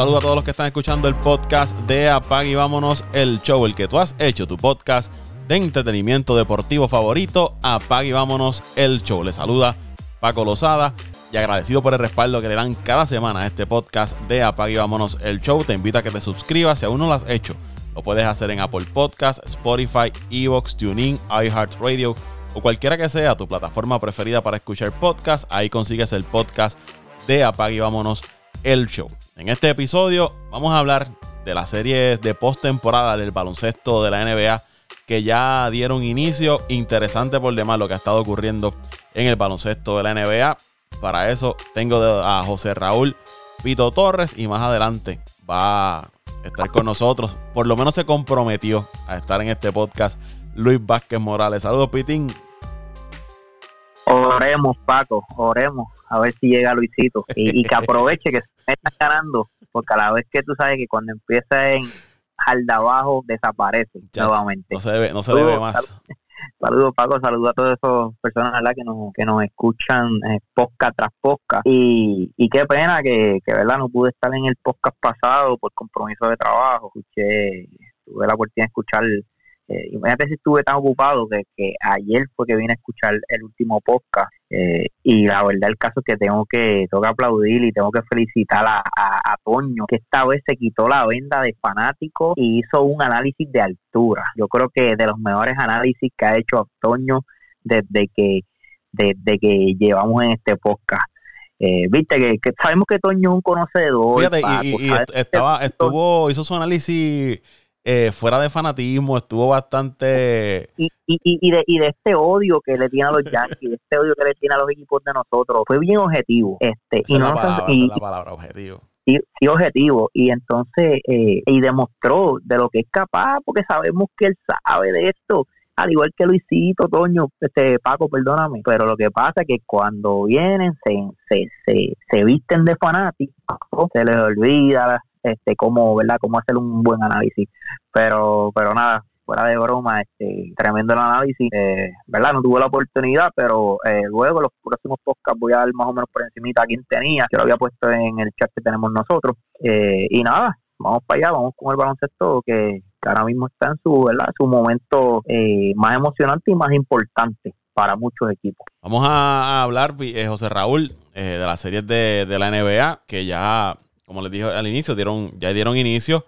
saludo a todos los que están escuchando el podcast de Apag y Vámonos el Show, el que tú has hecho tu podcast de entretenimiento deportivo favorito. Apag y Vámonos el Show. Le saluda Paco Lozada y agradecido por el respaldo que le dan cada semana a este podcast de Apag y Vámonos el Show. Te invito a que te suscribas si aún no lo has hecho. Lo puedes hacer en Apple Podcast, Spotify, Evox, TuneIn, iHeartRadio o cualquiera que sea tu plataforma preferida para escuchar podcast. Ahí consigues el podcast de Apag y Vámonos el Show. En este episodio vamos a hablar de las series de postemporada del baloncesto de la NBA que ya dieron inicio. Interesante por demás lo que ha estado ocurriendo en el baloncesto de la NBA. Para eso tengo a José Raúl Pito Torres y más adelante va a estar con nosotros. Por lo menos se comprometió a estar en este podcast Luis Vázquez Morales. Saludos, Pitín. Oremos, Paco, oremos, a ver si llega Luisito. Y, que aproveche que se está ganando, porque a la vez que tú sabes que cuando empieza en de abajo desaparece nuevamente. No se debe, no se debe más. Saludos, Paco, saludos a todas esas personas que nos, que nos escuchan eh, podcast tras podcast. Y, y qué pena que, que, ¿verdad? No pude estar en el podcast pasado por compromiso de trabajo. Escuché, tuve la oportunidad de escuchar eh, imagínate si estuve tan ocupado que, que, ayer fue que vine a escuchar el último podcast eh, y la verdad el caso es que tengo que tengo que aplaudir y tengo que felicitar a, a, Toño que esta vez se quitó la venda de fanático y hizo un análisis de altura. Yo creo que de los mejores análisis que ha hecho Toño desde que desde que llevamos en este podcast. Eh, viste que, sabemos que Toño es un conocedor Fíjate, y, estaba, estuvo hizo su análisis eh, fuera de fanatismo, estuvo bastante... Y, y, y, de, y de este odio que le tiene a los Yankees, de este odio que le tiene a los equipos de nosotros, fue bien objetivo. Este, y no, la palabra, objetivo. Sí, sí, objetivo. Y entonces, eh, y demostró de lo que es capaz, porque sabemos que él sabe de esto al igual que Luisito, Toño, este Paco, perdóname, pero lo que pasa es que cuando vienen se, se, se, se visten de fanáticos, se les olvida este cómo verdad cómo hacer un buen análisis. Pero pero nada fuera de broma este tremendo el análisis. Eh, verdad no tuve la oportunidad pero eh, luego los próximos podcasts voy a dar más o menos por encimita a quién tenía que lo había puesto en el chat que tenemos nosotros. Eh, y nada vamos para allá vamos con el baloncesto que, ahora mismo está en su verdad su momento más emocionante y más importante para muchos equipos. Vamos a, hablar, José Raúl, de las series de, de la NBA, que ya como les dije al inicio, ya dieron inicio.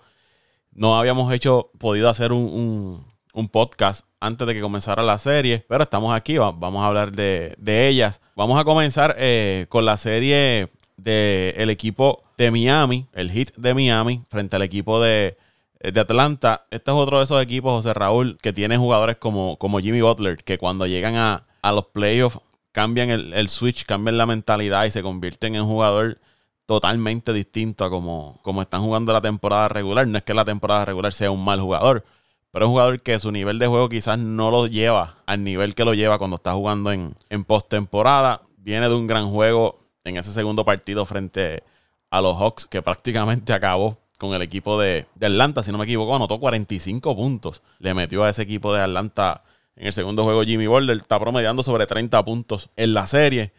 No habíamos hecho, podido hacer un, podcast antes de que comenzara la serie, pero estamos aquí, vamos a hablar de, ellas. Vamos a comenzar eh, con la serie del equipo de Miami, el hit de Miami, frente al equipo de, Atlanta. Este es otro de esos equipos, José Raúl, que tiene jugadores como, como Jimmy Butler, que cuando llegan a, los playoffs cambian el, el, switch, cambian la mentalidad y se convierten en jugador totalmente distinto a como, como están jugando la temporada regular. No es que la temporada regular sea un mal jugador, pero es un jugador que su nivel de juego quizás no lo lleva al nivel que lo lleva cuando está jugando en, en postemporada. Viene de un gran juego en ese segundo partido frente a los Hawks, que prácticamente acabó con el equipo de, de Atlanta, si no me equivoco, anotó 45 puntos. Le metió a ese equipo de Atlanta en el segundo juego, Jimmy Boulder está promediando sobre 30 puntos en la serie.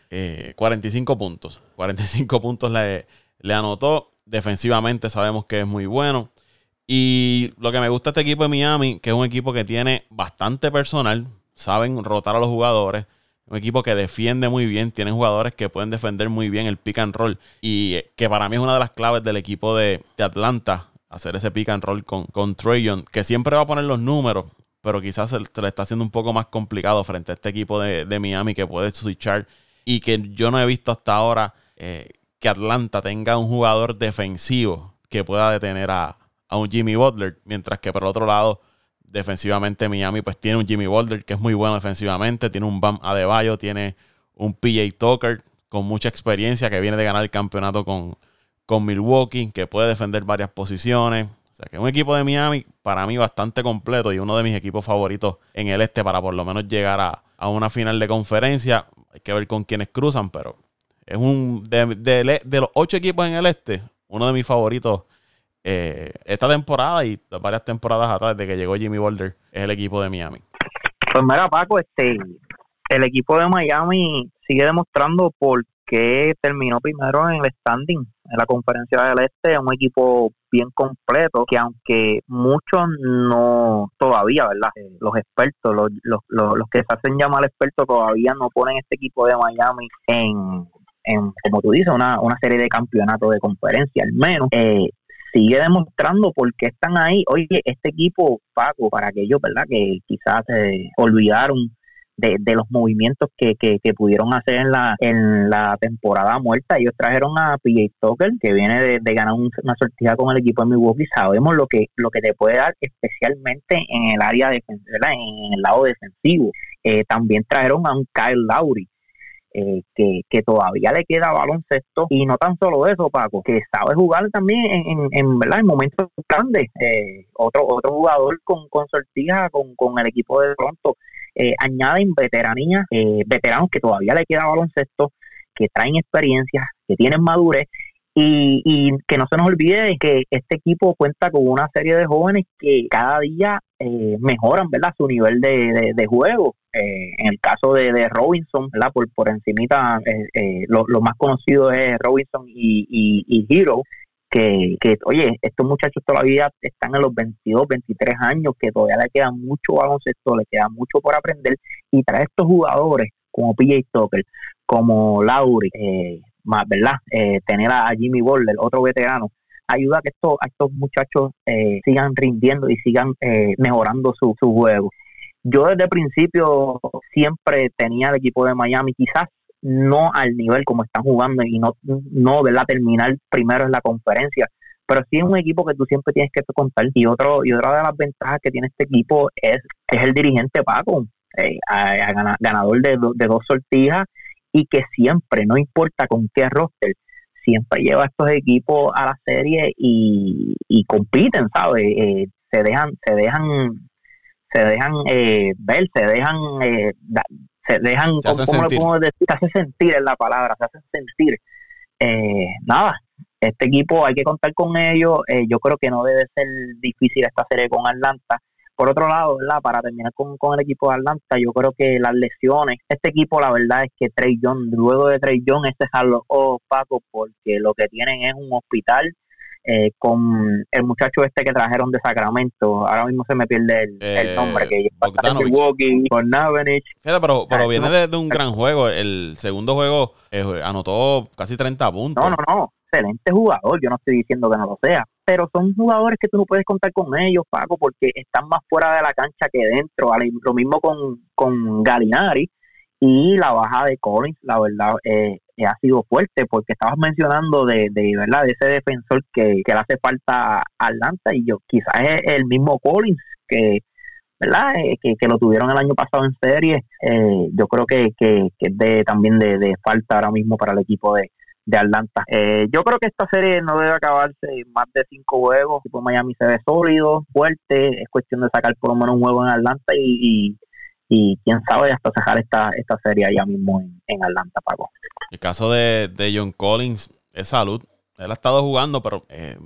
45 eh, puntos. 45 puntos le, anotó. Defensivamente sabemos que es muy bueno. Y lo que me gusta este equipo de Miami, que es un equipo que tiene bastante personal, saben rotar a los jugadores, un equipo que defiende muy bien, tiene jugadores que pueden defender muy bien el pick and roll y eh, que para mí es una de las claves del equipo de, Atlanta, hacer ese pick and roll con, con Trayon, que siempre va a poner los números, pero quizás se, le está haciendo un poco más complicado frente a este equipo de, Miami que puede switchar y que yo no he visto hasta ahora eh, que Atlanta tenga un jugador defensivo que pueda detener a, un Jimmy Butler, mientras que por otro lado, defensivamente Miami pues tiene un Jimmy Butler que es muy bueno defensivamente, tiene un Bam Adebayo, tiene un PJ Tucker con mucha experiencia que viene de ganar el campeonato con, con Milwaukee, que puede defender varias posiciones. O sea que es un equipo de Miami para mí bastante completo y uno de mis equipos favoritos en el este para por lo menos llegar a, una final de conferencia. Hay que ver con quiénes cruzan, pero es un de, los ocho equipos en el este, uno de mis favoritos eh, esta temporada y varias temporadas atrás de que llegó Jimmy Boulder es el equipo de Miami. Pues mira Paco, este el equipo de Miami sigue demostrando por que terminó primero en el standing en la conferencia del este, un equipo bien completo que aunque muchos no todavía, ¿verdad? Eh, los expertos, los, los, los, que se hacen llamar expertos todavía no ponen este equipo de Miami en, en como tú dices, una, una serie de campeonatos de conferencia al menos. Eh, sigue demostrando por qué están ahí. Oye, este equipo, Paco, para aquellos, ¿verdad? Que quizás se olvidaron de, de los movimientos que, que, pudieron hacer en la, en la temporada muerta. Ellos trajeron a PJ Tucker, que viene de, ganar una sortija con el equipo de Milwaukee. Sabemos lo que, lo que te puede dar, especialmente en el área defensiva, en el lado defensivo. Eh, también trajeron a un Kyle Lowry, eh, que, que, todavía le queda baloncesto y no tan solo eso, Paco, que sabe jugar también en, en, ¿verdad? en momentos grandes. Eh, otro otro jugador con, con sortija con, con el equipo de Toronto. Eh, añaden veteranía, eh, veteranos que todavía le queda baloncesto, que traen experiencia, que tienen madurez y, y, que no se nos olvide que este equipo cuenta con una serie de jóvenes que cada día eh, mejoran ¿verdad? su nivel de, de, juego. Eh, en el caso de, de Robinson, ¿verdad? por, por encimita, eh, lo, lo, más conocido es Robinson y, y, y Hero, que, que, oye, estos muchachos todavía están en los 22, 23 años, que todavía le queda mucho baloncesto, le queda mucho por aprender, y trae estos jugadores como PJ Tucker, como Lauri, eh, ¿verdad? Eh, tener a, Jimmy Butler, otro veterano, ayuda a que estos, a estos muchachos eh, sigan rindiendo y sigan eh, mejorando su, su juego. Yo desde el principio siempre tenía el equipo de Miami, quizás no al nivel como están jugando y no, no ¿verdad? terminar primero en la conferencia, pero sí es un equipo que tú siempre tienes que contar. Y otro y otra de las ventajas que tiene este equipo es, es el dirigente Paco, eh, ganador de, de dos sortijas y que siempre, no importa con qué roster, siempre lleva a estos equipos a la serie y, compiten, ¿sabes? Eh, se dejan, se dejan, se dejan eh, ver, se dejan, eh, se dejan, ¿cómo, lo decir? Se hace sentir en la palabra, se hace sentir. Eh, nada, este equipo hay que contar con ellos. yo creo que no debe ser difícil esta serie con Atlanta. Por otro lado, ¿verdad? para terminar con, el equipo de Atlanta, yo creo que las lesiones, este equipo la verdad es que Trey John, luego de Trey John, este es a los Paco, porque lo que tienen es un hospital eh, con el muchacho este que trajeron de Sacramento, ahora mismo se me pierde el, eh, nombre, que Milwaukee, con Navenich. Pero, pero viene de, un gran juego, el segundo juego eh, anotó casi 30 puntos. No, no, no, excelente jugador, yo no estoy diciendo que no lo sea, pero son jugadores que tú no puedes contar con ellos, Paco, porque están más fuera de la cancha que dentro. Lo mismo con, con Galinari y la baja de Collins, la verdad, eh, ha sido fuerte, porque estabas mencionando de, de verdad de ese defensor que, que le hace falta a Atlanta y yo quizás es el mismo Collins que verdad eh, que, que, lo tuvieron el año pasado en serie yo creo que, que, es de también de, de falta ahora mismo para el equipo de, de Atlanta. Eh, yo creo que esta serie no debe acabarse más de cinco juegos. Tipo Miami se ve sólido, fuerte. Es cuestión de sacar por lo menos un juego en Atlanta y, y, quién sabe hasta sacar esta, esta serie allá mismo en, Atlanta, Paco. El caso de, John Collins es salud. Él ha estado jugando, pero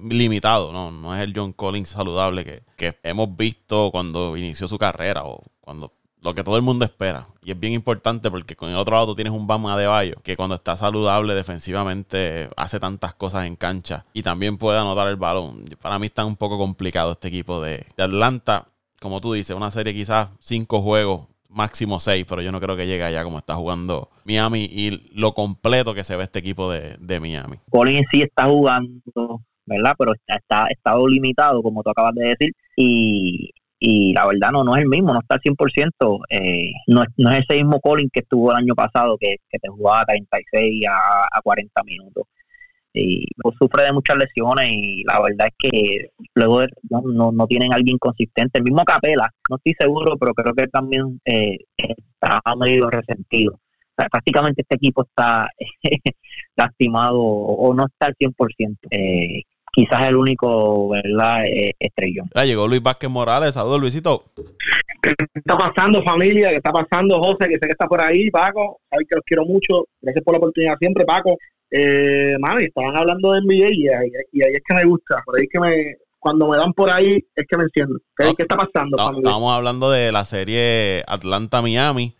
limitado, ¿no? No es el John Collins saludable que, que hemos visto cuando inició su carrera o cuando lo que todo el mundo espera. Y es bien importante porque con el otro lado tú tienes un Bama de Bayo que cuando está saludable defensivamente hace tantas cosas en cancha y también puede anotar el balón. Para mí está un poco complicado este equipo de, Atlanta. Como tú dices, una serie quizás cinco juegos, máximo seis, pero yo no creo que llegue allá como está jugando Miami y lo completo que se ve este equipo de, de Miami. Colin sí está jugando, ¿verdad? Pero está, está estado limitado, como tú acabas de decir, y y la verdad no, no es el mismo, no está al 100%, eh, no, no es ese mismo Colin que estuvo el año pasado que, que te jugaba 36 a, a 40 minutos. Y pues, sufre de muchas lesiones y la verdad es que luego no, no, tienen alguien consistente. El mismo Capela, no estoy seguro, pero creo que también eh, está medio resentido. prácticamente este equipo está lastimado o no está al 100%. Eh, quizás el único, ¿verdad?, eh, estrellón. Ya llegó Luis Vázquez Morales, saludos Luisito. ¿Qué está pasando familia? ¿Qué está pasando José? Que sé que está por ahí, Paco, sabes que los quiero mucho, gracias por la oportunidad siempre, Paco. Eh, mami, estaban hablando de NBA y ahí, y ahí es que me gusta, por ahí es que me, cuando me dan por ahí es que me enciendo. ¿Qué, está pasando? No, estábamos hablando de la serie Atlanta-Miami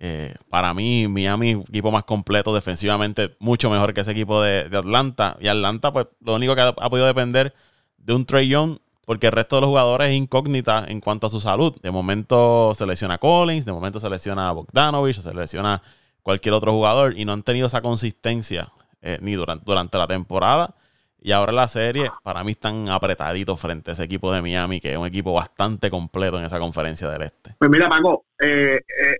Eh, para mí, Miami, equipo más completo defensivamente, mucho mejor que ese equipo de, Atlanta. Y Atlanta, pues, lo único que ha, podido depender de un Trey Young, porque el resto de los jugadores es incógnita en cuanto a su salud. De momento se lesiona Collins, de momento se lesiona Bogdanovich, se lesiona cualquier otro jugador y no han tenido esa consistencia eh, ni durante, durante la temporada. Y ahora la serie, para mí están apretaditos frente a ese equipo de Miami, que es un equipo bastante completo en esa conferencia del Este. Pues mira, Paco, eh, eh,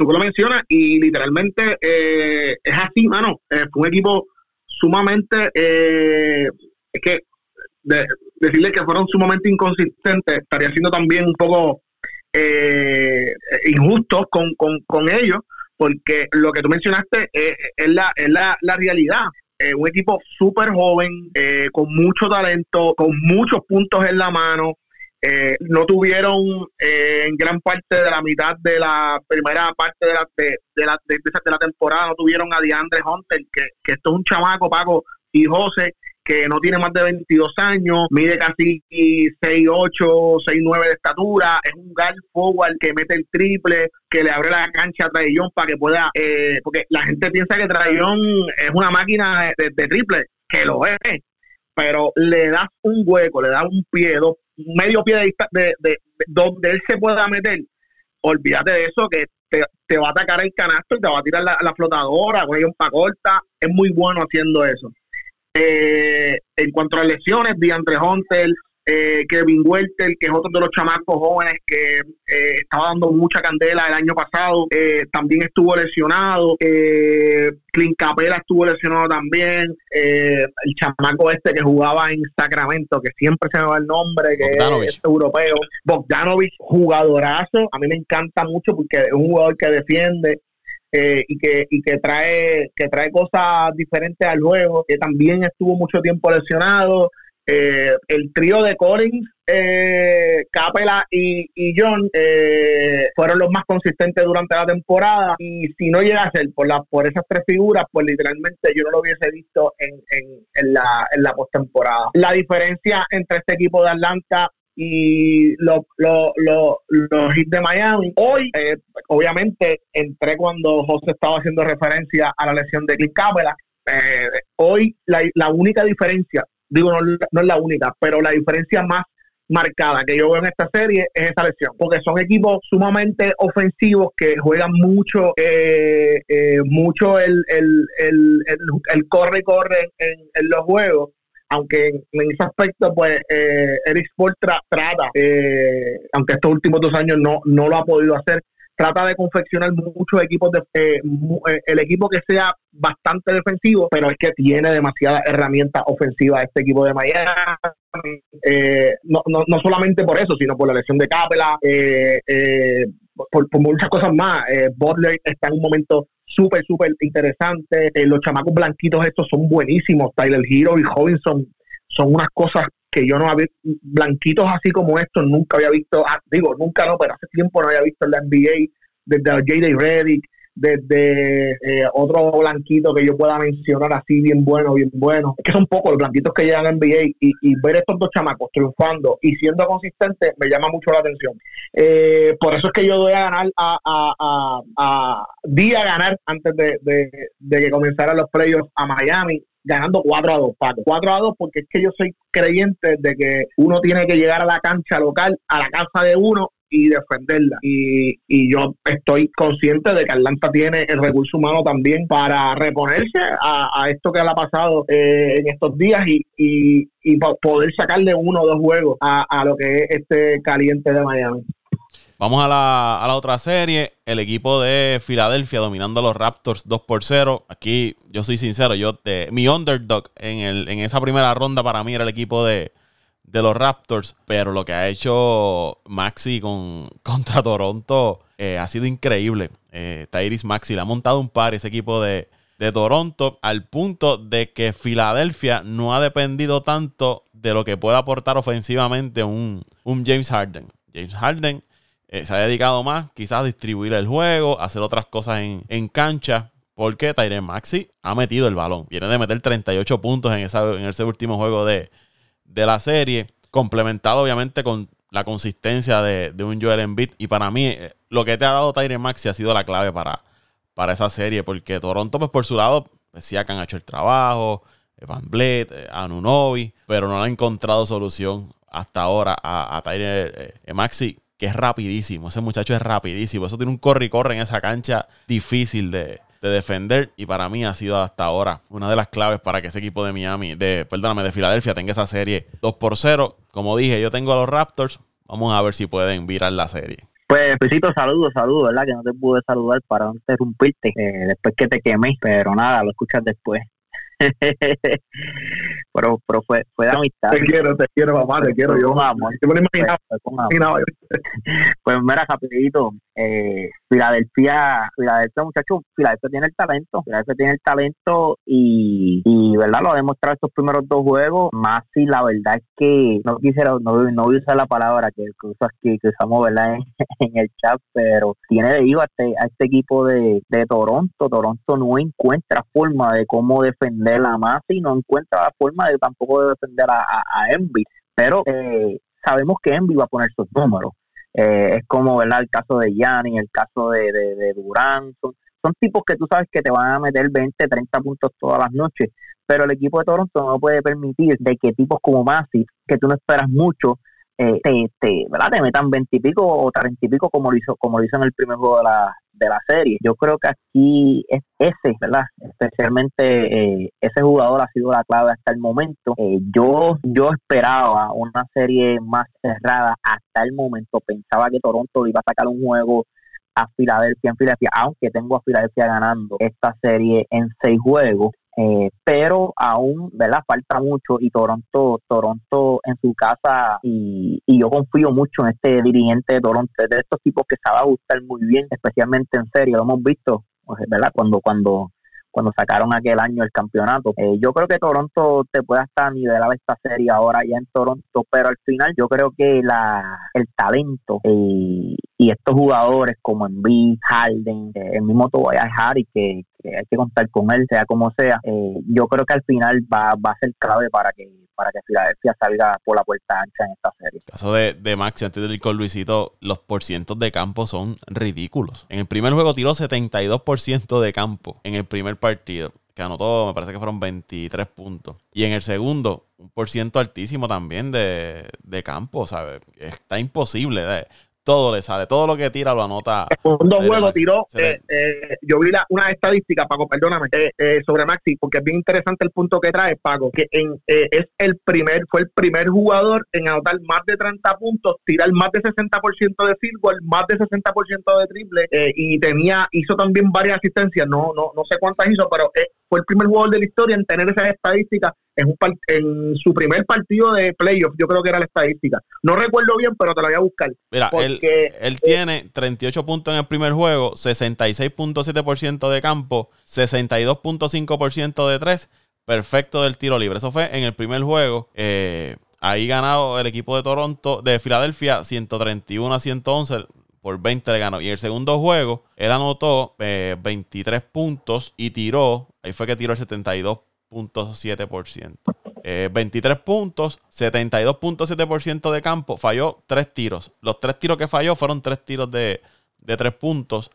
tú lo mencionas y literalmente eh, es así, mano. Eh, fue un equipo sumamente, eh, es que decirle que fueron sumamente inconsistentes estaría siendo también un poco injusto con, con, ellos, porque lo que tú mencionaste es, la, es la, la realidad. un equipo súper joven, con mucho talento, con muchos puntos en la mano, eh, no tuvieron eh, en gran parte de la mitad de la primera parte de la, de, la, de, la temporada, no tuvieron a DeAndre Hunter, que, que esto es un chamaco, Paco y José, que no tiene más de 22 años, mide casi 6'8, 6'9 de estatura, es un guard forward que mete el triple, que le abre la cancha a Traillón para que pueda, eh, porque la gente piensa que Traillón es una máquina de, de, triple, que lo es, pero le das un hueco, le das un pie, dos medio pie de, de, de, donde él se pueda meter, olvídate de eso, que te, va a atacar el canasto y te va a tirar la, flotadora, con un pa corta, es muy bueno haciendo eso. Eh, en cuanto a lesiones, Diantre Hunter, eh, Kevin Welter, que es otro de los chamacos jóvenes que eh, estaba dando mucha candela el año pasado, eh, también estuvo lesionado. Eh, Clint Capela estuvo lesionado también. el chamaco este que jugaba en Sacramento, que siempre se me va el nombre, que es europeo. Bogdanovich, jugadorazo. A mí me encanta mucho porque es un jugador que defiende. Y que y que trae que trae cosas diferentes al juego que también estuvo mucho tiempo lesionado eh, el trío de Collins, eh, Capela y, John eh, fueron los más consistentes durante la temporada y si no llega a ser por, la, por esas tres figuras, pues literalmente yo no lo hubiese visto en, en, la, en la postemporada. La diferencia entre este equipo de Atlanta y los lo, lo, hits de Miami. Hoy, eh, obviamente, entré cuando José estaba haciendo referencia a la lesión de Clint Capela. hoy la, la única diferencia digo, no, es la única, pero la diferencia más marcada que yo veo en esta serie es esa lesión, porque son equipos sumamente ofensivos que juegan mucho, eh, eh, mucho el, el, el, el, corre corre en, en, los juegos, aunque en, ese aspecto pues eh, Eric Sport trata, eh, aunque estos últimos dos años no, no lo ha podido hacer, trata de confeccionar muchos equipos, de, eh, eh, el equipo que sea bastante defensivo, pero es que tiene demasiadas herramientas ofensivas este equipo de Miami. Eh, no, no, no, solamente por eso, sino por la lesión de Capela, por, muchas cosas más. Butler está en un momento súper, súper interesante. los chamacos blanquitos estos son buenísimos. Tyler Hero y Robinson son unas cosas que yo no había blanquitos así como estos nunca había visto, ah, digo, nunca no, pero hace tiempo no había visto en la NBA, desde J.D. Reddick, desde eh, otro blanquito que yo pueda mencionar así bien bueno, bien bueno. Es que son pocos los blanquitos que llegan a NBA y, ver estos dos chamacos triunfando y siendo consistentes me llama mucho la atención. Eh, por eso es que yo doy a ganar, a, a, a, a ganar antes de, de, de que comenzaran los playoffs a Miami ganando 4 a 2, Paco. 4 a 2 porque es que yo soy creyente de que uno tiene que llegar a la cancha local, a la casa de uno y defenderla. Y, y yo estoy consciente de que Atlanta tiene el recurso humano también para reponerse a, esto que le ha pasado eh, en estos días y, y, y, poder sacarle uno o dos juegos a, a lo que es este caliente de Miami. Vamos a la, a la, otra serie. El equipo de Filadelfia dominando a los Raptors 2 por 0. Aquí, yo soy sincero, yo mi underdog en, el, en esa primera ronda para mí era el equipo de, los Raptors. Pero lo que ha hecho Maxi con, contra Toronto eh, ha sido increíble. Eh, Tyrese Maxi le ha montado un par ese equipo de, de Toronto al punto de que Filadelfia no ha dependido tanto de lo que pueda aportar ofensivamente un, un James Harden. James Harden eh, se ha dedicado más quizás a distribuir el juego, hacer otras cosas en, cancha. Porque Tyren Maxi ha metido el balón. Viene de meter 38 puntos en, esa, en ese último juego de, la serie. Complementado obviamente con, la consistencia de, un Joel Embiid. Y para mí, eh, lo que te ha dado Tyre Maxi ha sido la clave para, para esa serie, porque Toronto, pues por su lado, decía que han hecho el trabajo, Van Blet, Anunobi, pero no han encontrado solución hasta ahora a, a Tyre Maxi que es rapidísimo. Ese muchacho es rapidísimo. Eso tiene un corre y corre en esa cancha difícil de, defender. Y para mí ha sido hasta ahora una de las claves para que ese equipo de Miami, de, perdóname, de Filadelfia tenga esa serie 2 por 0. Como dije, yo tengo a los Raptors. Vamos a ver si pueden virar la serie. Pues, besito, saludos, saludos, ¿verdad? Que no te pude saludar para no interrumpirte eh, después que te quemé, pero nada, lo escuchas después. pero, pero fue, fue de amistad. Te quiero, te quiero, mamá, te quiero. Yo, amor. Yo me imaginaba. Pues, mira, rapidito, eh, Filadelfia, Filadelfia, muchachos, Filadelfia tiene el talento, Filadelfia tiene el talento y, ¿verdad? Lo ha demostrado estos primeros dos juegos, más si la verdad es que no quisiera, no, no voy a usar la palabra que, que, que usamos, ¿verdad? En, el chat, pero tiene de a este, a este equipo de, de Toronto, Toronto no encuentra forma de cómo defender a más y no encuentra la forma de tampoco de defender a, a, Envy, pero eh, sabemos que Envy va a poner sus números eh, es como ¿verdad? el caso de Yanni, el caso de, de, Durán. Son, tipos que tú sabes que te van a meter 20, 30 puntos todas las noches. Pero el equipo de Toronto no puede permitir de que tipos como Masi, que tú no esperas mucho, eh, te, te, ¿verdad? te metan 20 y pico o 30 y pico como lo hizo, como lo hizo en el primer juego de la, de la serie. Yo creo que aquí es ese, ¿verdad? Especialmente eh, ese jugador ha sido la clave hasta el momento. Eh, yo, yo esperaba una serie más cerrada hasta el momento. Pensaba que Toronto iba a sacar un juego a Filadelfia en Filadelfia, aunque tengo a Filadelfia ganando esta serie en seis juegos. Eh, pero aún, ¿verdad? Falta mucho y Toronto, Toronto en su casa y, y, yo confío mucho en este dirigente de Toronto, de estos tipos que sabe gustar muy bien, especialmente en serie, lo hemos visto, pues, ¿verdad? Cuando, cuando cuando sacaron aquel año el campeonato. Eh, yo creo que Toronto te puede hasta nivelar esta serie ahora ya en Toronto, pero al final yo creo que la el talento eh, y estos jugadores como Embiid, Harden, eh, el mismo Tobias Harry que, hay que contar con él, sea como sea, yo creo que al final va, va a ser clave para que para que Filadelfia salga por la puerta ancha en esta serie. El caso de, de Maxi, antes de ir con Luisito, los porcientos de campo son ridículos. En el primer juego tiró 72% de campo en el primer partido que anotó, me parece que fueron 23 puntos. Y en el segundo, un por ciento altísimo también de, de campo, ¿sabes? Está imposible. ¿eh? Todo le sale, todo lo que tira lo anota. En dos juegos tiró, eh, eh, yo vi la, una estadística, Paco, perdóname, eh, sobre Maxi, porque es bien interesante el punto que trae, Paco, que en, es el primer, fue el primer jugador en anotar más de 30 puntos, tirar más de 60% de field goal, más de 60% de triple, y tenía, hizo también varias asistencias, no, no, no sé cuántas hizo, pero fue el primer jugador de la historia en tener esas estadísticas en, un, en su primer partido de playoff, yo creo que era la estadística. No recuerdo bien, pero te la voy a buscar. Mira, él, él tiene 38 puntos en el primer juego, 66.7% de campo, 62.5% de tres, perfecto del tiro libre. Eso fue en el primer juego. Eh, ahí ganado el equipo de Toronto, de Filadelfia, 131 a 111 por 20 le ganó. Y el segundo juego, él anotó 23 eh, puntos y tiró, ahí fue que tiró el 72.7%. 23 eh, puntos, 72.7% de campo, falló tres tiros. Los tres tiros que falló fueron tres tiros de, de tres puntos.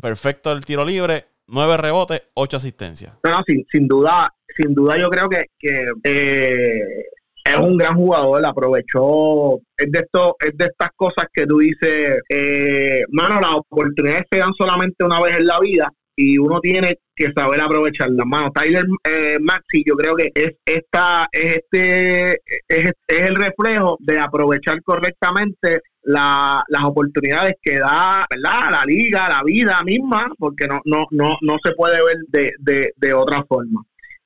Perfecto el tiro libre, nueve rebotes, ocho asistencias. No, sin, sin duda, sin duda yo creo que, que eh, es un gran jugador, aprovechó, es de esto, es de estas cosas que tú dices, eh, mano, las oportunidades se dan solamente una vez en la vida y uno tiene que saber aprovecharlas, mano. Tyler eh, Maxi, yo creo que es esta, es este, es, el reflejo de aprovechar correctamente la, las oportunidades que da, ¿verdad? La liga, la vida misma, porque no, no, no, no se puede ver de, de, de otra forma.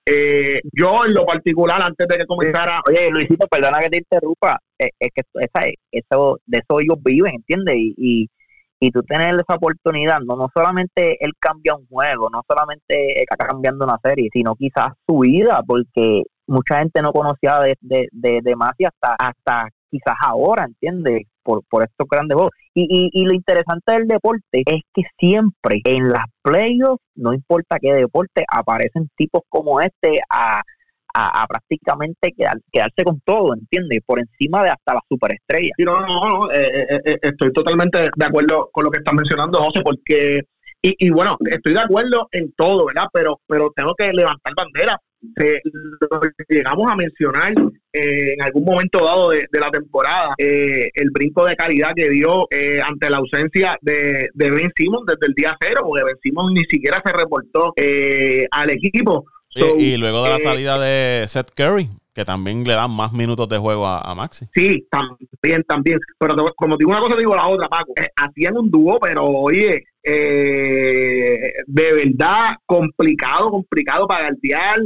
Eh, yo en lo particular, antes de que comenzara... Oye, Luisito, perdona que te interrumpa, eh, es, que esa, eso, de eso ellos viven, ¿entiendes? Y, y, y tú tener esa oportunidad, no, no solamente él cambia un juego, no solamente está cambiando una serie, sino quizás su vida, porque mucha gente no conocía de, de, de, de Masi hasta, hasta quizás ahora, ¿entiendes? Por, por estos grandes juegos. Y, y, lo interesante del deporte es que siempre en las playoffs, no importa qué deporte, aparecen tipos como este a, a, prácticamente quedarse con todo, ¿entiendes? Por encima de hasta la superestrella. no, no, no, eh, eh, eh, estoy totalmente de acuerdo con lo que estás mencionando, José, porque, y, y bueno, estoy de acuerdo en todo, ¿verdad? Pero, pero tengo que levantar bandera. llegamos a mencionar en algún momento dado de, la temporada el brinco de calidad que dio ante la ausencia de, de Ben Simmons desde el día cero, porque Ben Simmons ni siquiera se reportó al equipo y, luego de la eh, salida de Seth Curry, que también le dan más minutos de juego a, Maxi. Sí, también, también. Pero como digo una cosa, digo la otra, Paco. Eh, hacían un dúo, pero oye, eh, de verdad complicado, complicado para galdear.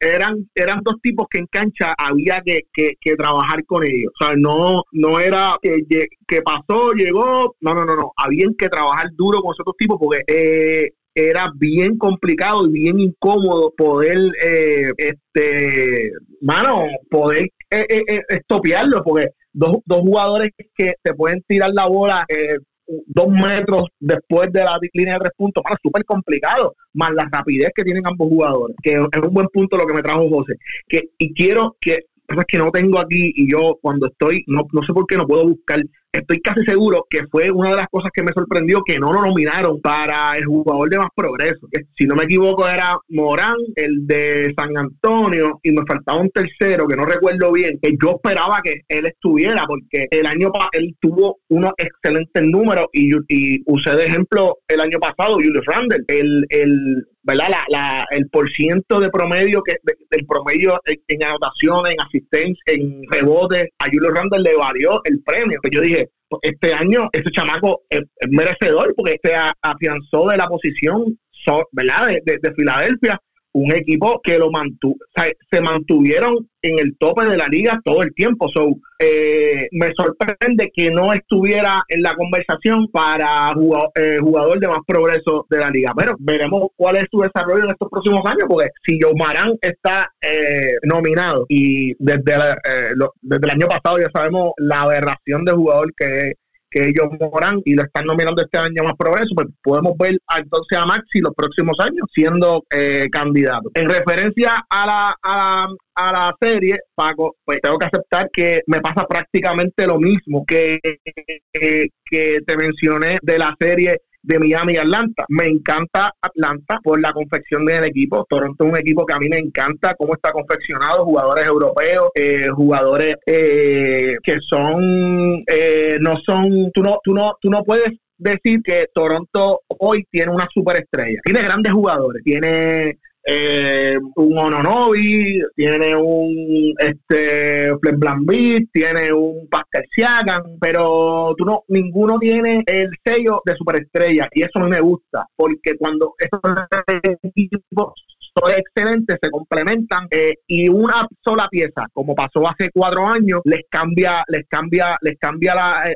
eran, eran dos tipos que en cancha había que, que, trabajar con ellos. O sea, no, no era que, que pasó, llegó. No, no, no, no. Habían que trabajar duro con esos dos tipos porque eh, era bien complicado y bien incómodo poder, eh, este, mano, poder eh, eh, estopearlo, porque dos, dos jugadores que te pueden tirar la bola dos metros después de la línea de tres puntos, mano, súper complicado, más la rapidez que tienen ambos jugadores, que es un buen punto lo que me trajo José, que, y quiero que, es que no tengo aquí y yo cuando estoy, no, no sé por qué no puedo buscar estoy casi seguro que fue una de las cosas que me sorprendió que no lo nominaron para el jugador de más progreso. Si no me equivoco era Morán, el de San Antonio, y me faltaba un tercero que no recuerdo bien, que yo esperaba que él estuviera porque el año pasado él tuvo unos excelentes números y, y usé de ejemplo el año pasado Julius Randle, el, el ¿verdad? La, la, el porciento de promedio que del promedio en, anotaciones, en asistencia, en rebotes, a Julio Randle le varió el premio. Que yo dije, este año ese chamaco es, merecedor porque se afianzó de la posición, ¿verdad? de Filadelfia un equipo que lo mantuvo, se mantuvieron en el tope de la liga todo el tiempo. So, eh, me sorprende que no estuviera en la conversación para eh, jugador, de más progreso de la liga. Pero veremos cuál es su desarrollo en estos próximos años, porque si Joe Marán está eh, nominado y desde, desde el año pasado ya sabemos la aberración de jugador que es que ellos moran y lo están nominando este año más progreso, pues podemos ver entonces a Maxi los próximos años siendo eh, candidato. En referencia a la, a a la serie, Paco, pues tengo que aceptar que me pasa prácticamente lo mismo que, que te mencioné de la serie de Miami y Atlanta. Me encanta Atlanta por la confección del equipo. Toronto es un equipo que a mí me encanta cómo está confeccionado, jugadores europeos, eh, jugadores eh, que son, eh, no son, tú no, tú no, tú no puedes decir que Toronto hoy tiene una superestrella. Tiene grandes jugadores, tiene eh, un Ononobi, tiene un este Flem tiene un Pascal pero tú no, ninguno tiene el sello de superestrella y eso no me gusta, porque cuando estos equipos son excelentes, se complementan eh, y una sola pieza, como pasó hace cuatro años, les cambia, les cambia, les cambia la,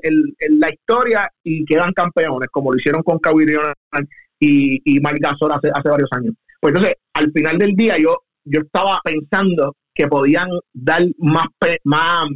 la historia y quedan campeones, como lo hicieron con Kawhi y, y Mike hace, hace varios años. Pues entonces, al final del día yo, yo estaba pensando que podían dar más, más,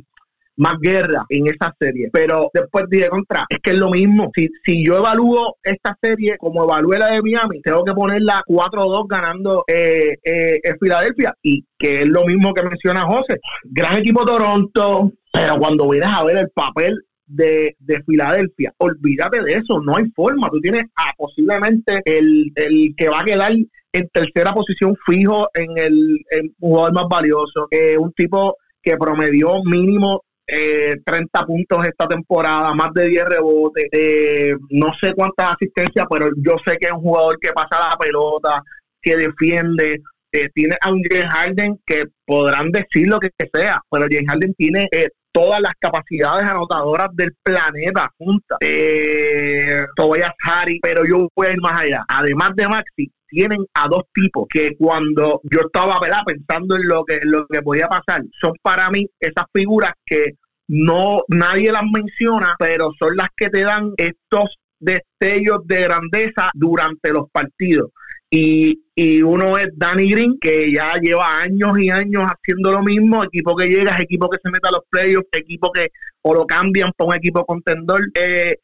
más guerra en esa serie. Pero después dije contra, es que es lo mismo. Si, si yo evalúo esta serie como evalué la de Miami, tengo que ponerla 4-2 ganando eh, eh, en Filadelfia. Y que es lo mismo que menciona José. Gran equipo Toronto, pero cuando vienes a ver el papel de, de, Filadelfia. Olvídate de eso, no hay forma. Tú tienes a posiblemente el, el que va a quedar en tercera posición fijo en el, jugador más valioso. Eh, un tipo que promedió mínimo eh, 30 puntos esta temporada, más de 10 rebotes, eh, no sé cuántas asistencias, pero yo sé que es un jugador que pasa la pelota, que defiende. Eh, tiene a un James Harden que podrán decir lo que sea, pero James Harden tiene todas las capacidades anotadoras del planeta juntas. Eh, Tobias Harry, pero yo voy a ir más allá. Además de Maxi, tienen a dos tipos que cuando yo estaba pensando en lo que lo que podía pasar, son para mí esas figuras que no nadie las menciona, pero son las que te dan estos destellos de grandeza durante los partidos. Y, y, uno es Danny Green, que ya lleva años y años haciendo lo mismo, equipo que llega, equipo que se mete a los playoffs, equipo que o lo cambian por un equipo contendor. Eh,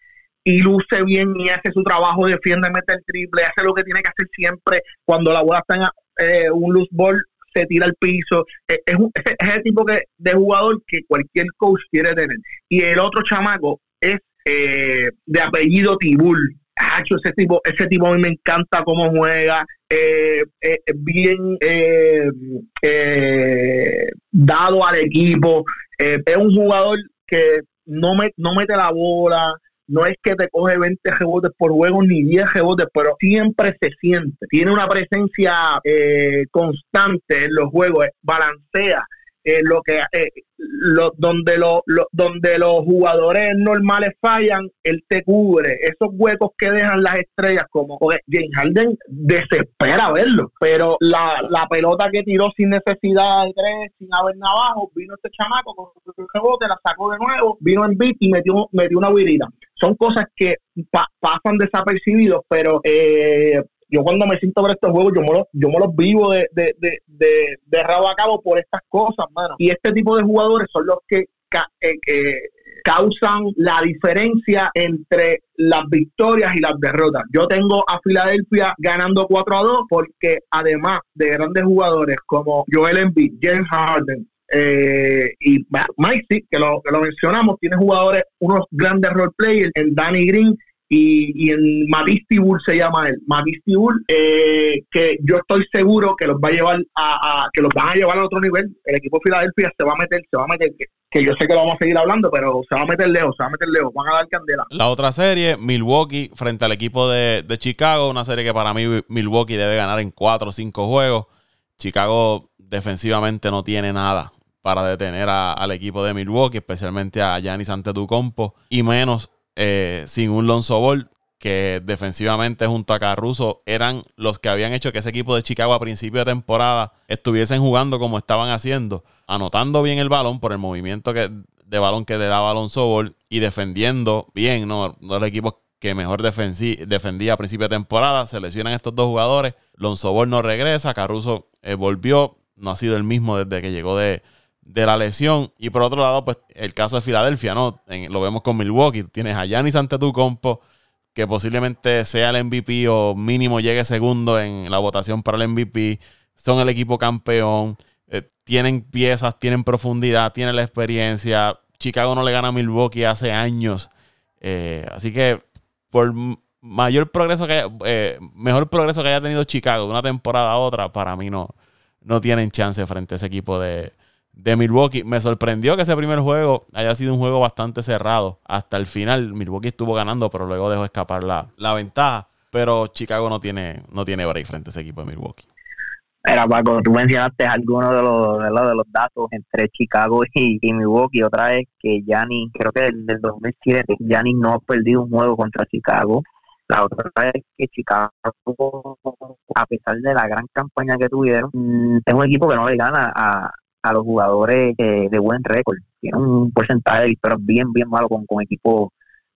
y luce bien y hace su trabajo, defiende, mete el triple, hace lo que tiene que hacer siempre. Cuando la bola está en eh, un loose ball, se tira al piso. Es, es, es el tipo que, de jugador que cualquier coach quiere tener. Y el otro chamaco es eh, de apellido Tibul. Ese tipo, ese tipo a mí me encanta cómo juega, eh, eh, bien eh, dado al equipo. es un jugador que no, me, no mete la bola, no es que te coge 20 rebotes por juego ni 10 rebotes, pero siempre se siente. Tiene una presencia constante en los juegos, balancea eh, lo que eh, lo, donde lo, donde los jugadores normales fallan, él te cubre esos huecos que dejan las estrellas como James Harden desespera verlo, pero la, la pelota que tiró sin necesidad de tres, sin haber nada abajo, vino este chamaco con su rebote, la sacó de nuevo, vino en beat y metió, metió una huirita. Son cosas que pasan desapercibidos, pero eh, yo cuando me siento ver estos juegos, yo me los, yo los vivo de, de, de, de, rabo a cabo por estas cosas, mano. Y este tipo de jugadores son los que eh, causan la diferencia entre las victorias y las derrotas. Yo tengo a Filadelfia ganando 4 a 2 porque además de grandes jugadores como Joel Embiid, James Harden, eh, y Mike, que lo, que lo mencionamos, tiene jugadores, unos grandes role players, en Danny Green y, y en Bull se llama él, Bull, eh, que yo estoy seguro que los va a llevar a, que los van a llevar a otro nivel. El equipo de Filadelfia se va a meter, se va a meter, que, yo sé que lo vamos a seguir hablando, pero se va a meter lejos, se va a meter lejos, van a dar candela. La otra serie, Milwaukee frente al equipo de, de Chicago, una serie que para mí Milwaukee debe ganar en cuatro o cinco juegos. Chicago defensivamente no tiene nada para detener al equipo de Milwaukee, especialmente a Giannis Antetokounmpo, y menos eh, sin un Lonzo Ball, que defensivamente junto a Caruso eran los que habían hecho que ese equipo de Chicago a principio de temporada estuviesen jugando como estaban haciendo, anotando bien el balón por el movimiento que, de balón que le daba Lonzo Ball y defendiendo bien, ¿no? Los equipos que mejor defendía a principio de temporada. Se lesionan estos dos jugadores. Lonzo Ball no regresa. Caruso eh, volvió. No ha sido el mismo desde que llegó de, de la lesión. Y por otro lado, pues el caso de Filadelfia, ¿no? lo vemos con Milwaukee. Tienes a Giannis compo que posiblemente sea el MVP o mínimo llegue segundo en la votación para el MVP. Son el equipo campeón. Eh, tienen piezas, tienen profundidad, tienen la experiencia. Chicago no le gana a Milwaukee hace años. Eh, así que por mayor progreso que haya, eh, mejor progreso que haya tenido Chicago de una temporada a otra, para mí no, no tienen chance frente a ese equipo de, de Milwaukee. Me sorprendió que ese primer juego haya sido un juego bastante cerrado. Hasta el final, Milwaukee estuvo ganando, pero luego dejó escapar la, la ventaja. Pero Chicago no tiene, no tiene break frente a ese equipo de Milwaukee. Era Paco, tú mencionaste algunos de los, de los, datos entre Chicago y, Milwaukee. Otra vez que Gianni, creo que del, del 2007, Gianni no ha perdido un juego contra Chicago. La otra es que Chicago, a pesar de la gran campaña que tuvieron, mm, es un equipo que no le gana a, a los jugadores eh, de buen récord. Tiene un porcentaje de victorias bien, bien malo con, con equipos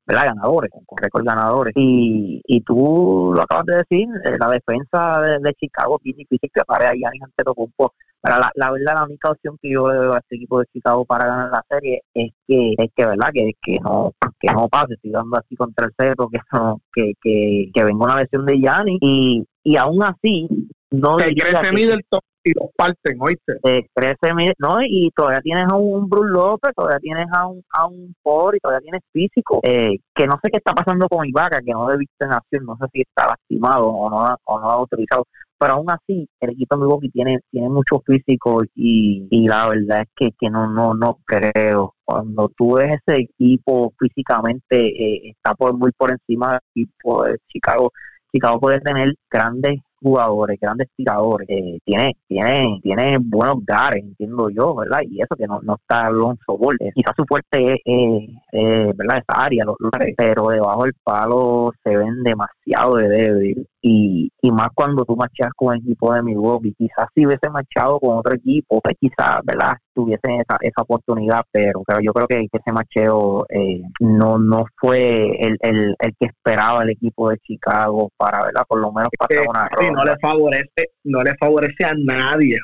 ¿verdad? ganadores, con, con récord ganadores. Y, y tú lo acabas de decir, eh, la defensa de, Chicago es difícil que pare a Giannis Antetokounmpo. Pero la, la verdad, la única opción que yo veo a este equipo de Chicago para ganar la serie es que, es que verdad, que, que no que no pase, estoy dando así contra el cerro, que no, que, que, que venga una versión de Giannis y, y aún así no que Middleton y los parten, ¿oíste? Eh, crece, no, y todavía tienes a un Bruce López, todavía tienes a un, a un y todavía tienes físico, eh, que no sé qué está pasando con Ibaka, que no en acción, no sé si está lastimado o no, o no ha autorizado, pero aún así el equipo de Milwaukee tiene, tiene mucho físico y, y la verdad es que, que no, no, no creo. Cuando tú ves ese equipo físicamente, eh, está por muy por encima del equipo de Chicago. Chicago puede tener grandes jugadores, grandes tiradores, eh, tiene, tiene, tiene buenos gares, entiendo yo, ¿verdad? Y eso que no, no está Alonso Ball. Eh, quizás su fuerte es, ¿verdad? Esa área, los, pero debajo del palo se ven demasiado de débil y, y más cuando tú marchas con el equipo de Milwaukee, quizás si hubiese marchado con otro equipo, pues quizás, ¿verdad? tuviesen esa, esa oportunidad, pero, pero yo creo que, ese macheo eh, no no fue el, el, el, que esperaba el equipo de Chicago para, ¿verdad? Por lo menos pasar una sí, no le favorece, no le favorece a nadie,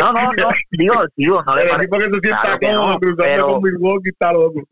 No, no, no, digo, digo, no le favorece. Claro pero, con Milwaukee está loco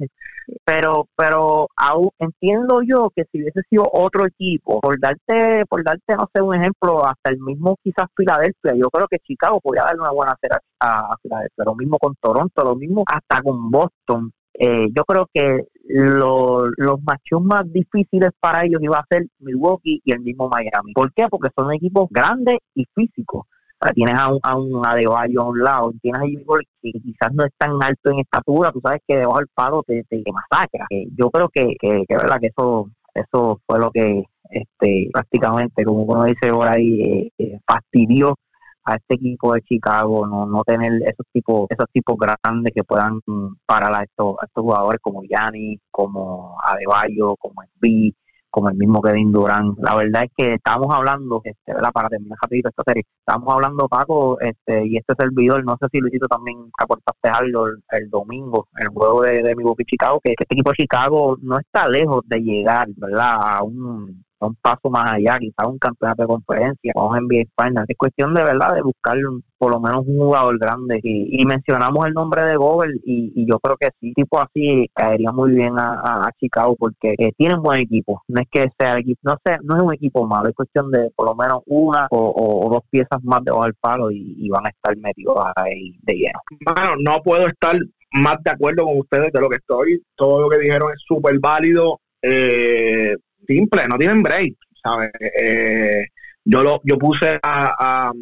pero pero aún entiendo yo que si hubiese sido otro equipo por darte, por darte, no sé, un ejemplo, hasta el mismo quizás Filadelfia, yo creo que Chicago podría darle una buena cera a, Filadelfia, lo mismo con Toronto, lo mismo hasta con Boston. Eh, yo creo que los machos más difíciles para ellos iba a ser Milwaukee y el mismo Miami. ¿Por qué? Porque son equipos grandes y físicos. Tienes a un, a un Adebayo a un lado, tienes a que quizás no es tan alto en estatura, tú sabes que debajo del palo te, te masacra. Yo creo que, que, que, verdad que eso eso fue lo que este prácticamente, como uno dice por ahí, eh, eh, fastidió a este equipo de Chicago no no tener esos tipos esos tipos grandes que puedan parar a estos, estos jugadores como Yanni, como Adebayo, como Embiid, como el mismo Kevin Durant. La verdad es que estamos hablando, este, ¿verdad? para terminar rapidito esta serie, estamos hablando, Paco, este, y este servidor, no sé si Luisito también aportaste algo el, domingo, el juego de, de Milwaukee Chicago, que este equipo de Chicago no está lejos de llegar, ¿verdad? A un un paso más allá, quizás un campeonato de conferencia o un NBA Finals. Es cuestión de verdad de buscar por lo menos un jugador grande. Y, mencionamos el nombre de Gobel y, yo creo que sí, tipo así caería muy bien a, Chicago porque eh, tienen buen equipo. No es que sea no no es un equipo malo, es cuestión de por lo menos una o, dos piezas más debajo del palo y, van a estar metidos ahí de lleno. Bueno, no puedo estar más de acuerdo con ustedes de lo que estoy. Todo lo que dijeron es súper válido. Eh, simple, no tienen break, ¿sabes? Eh, yo lo, yo puse a, a,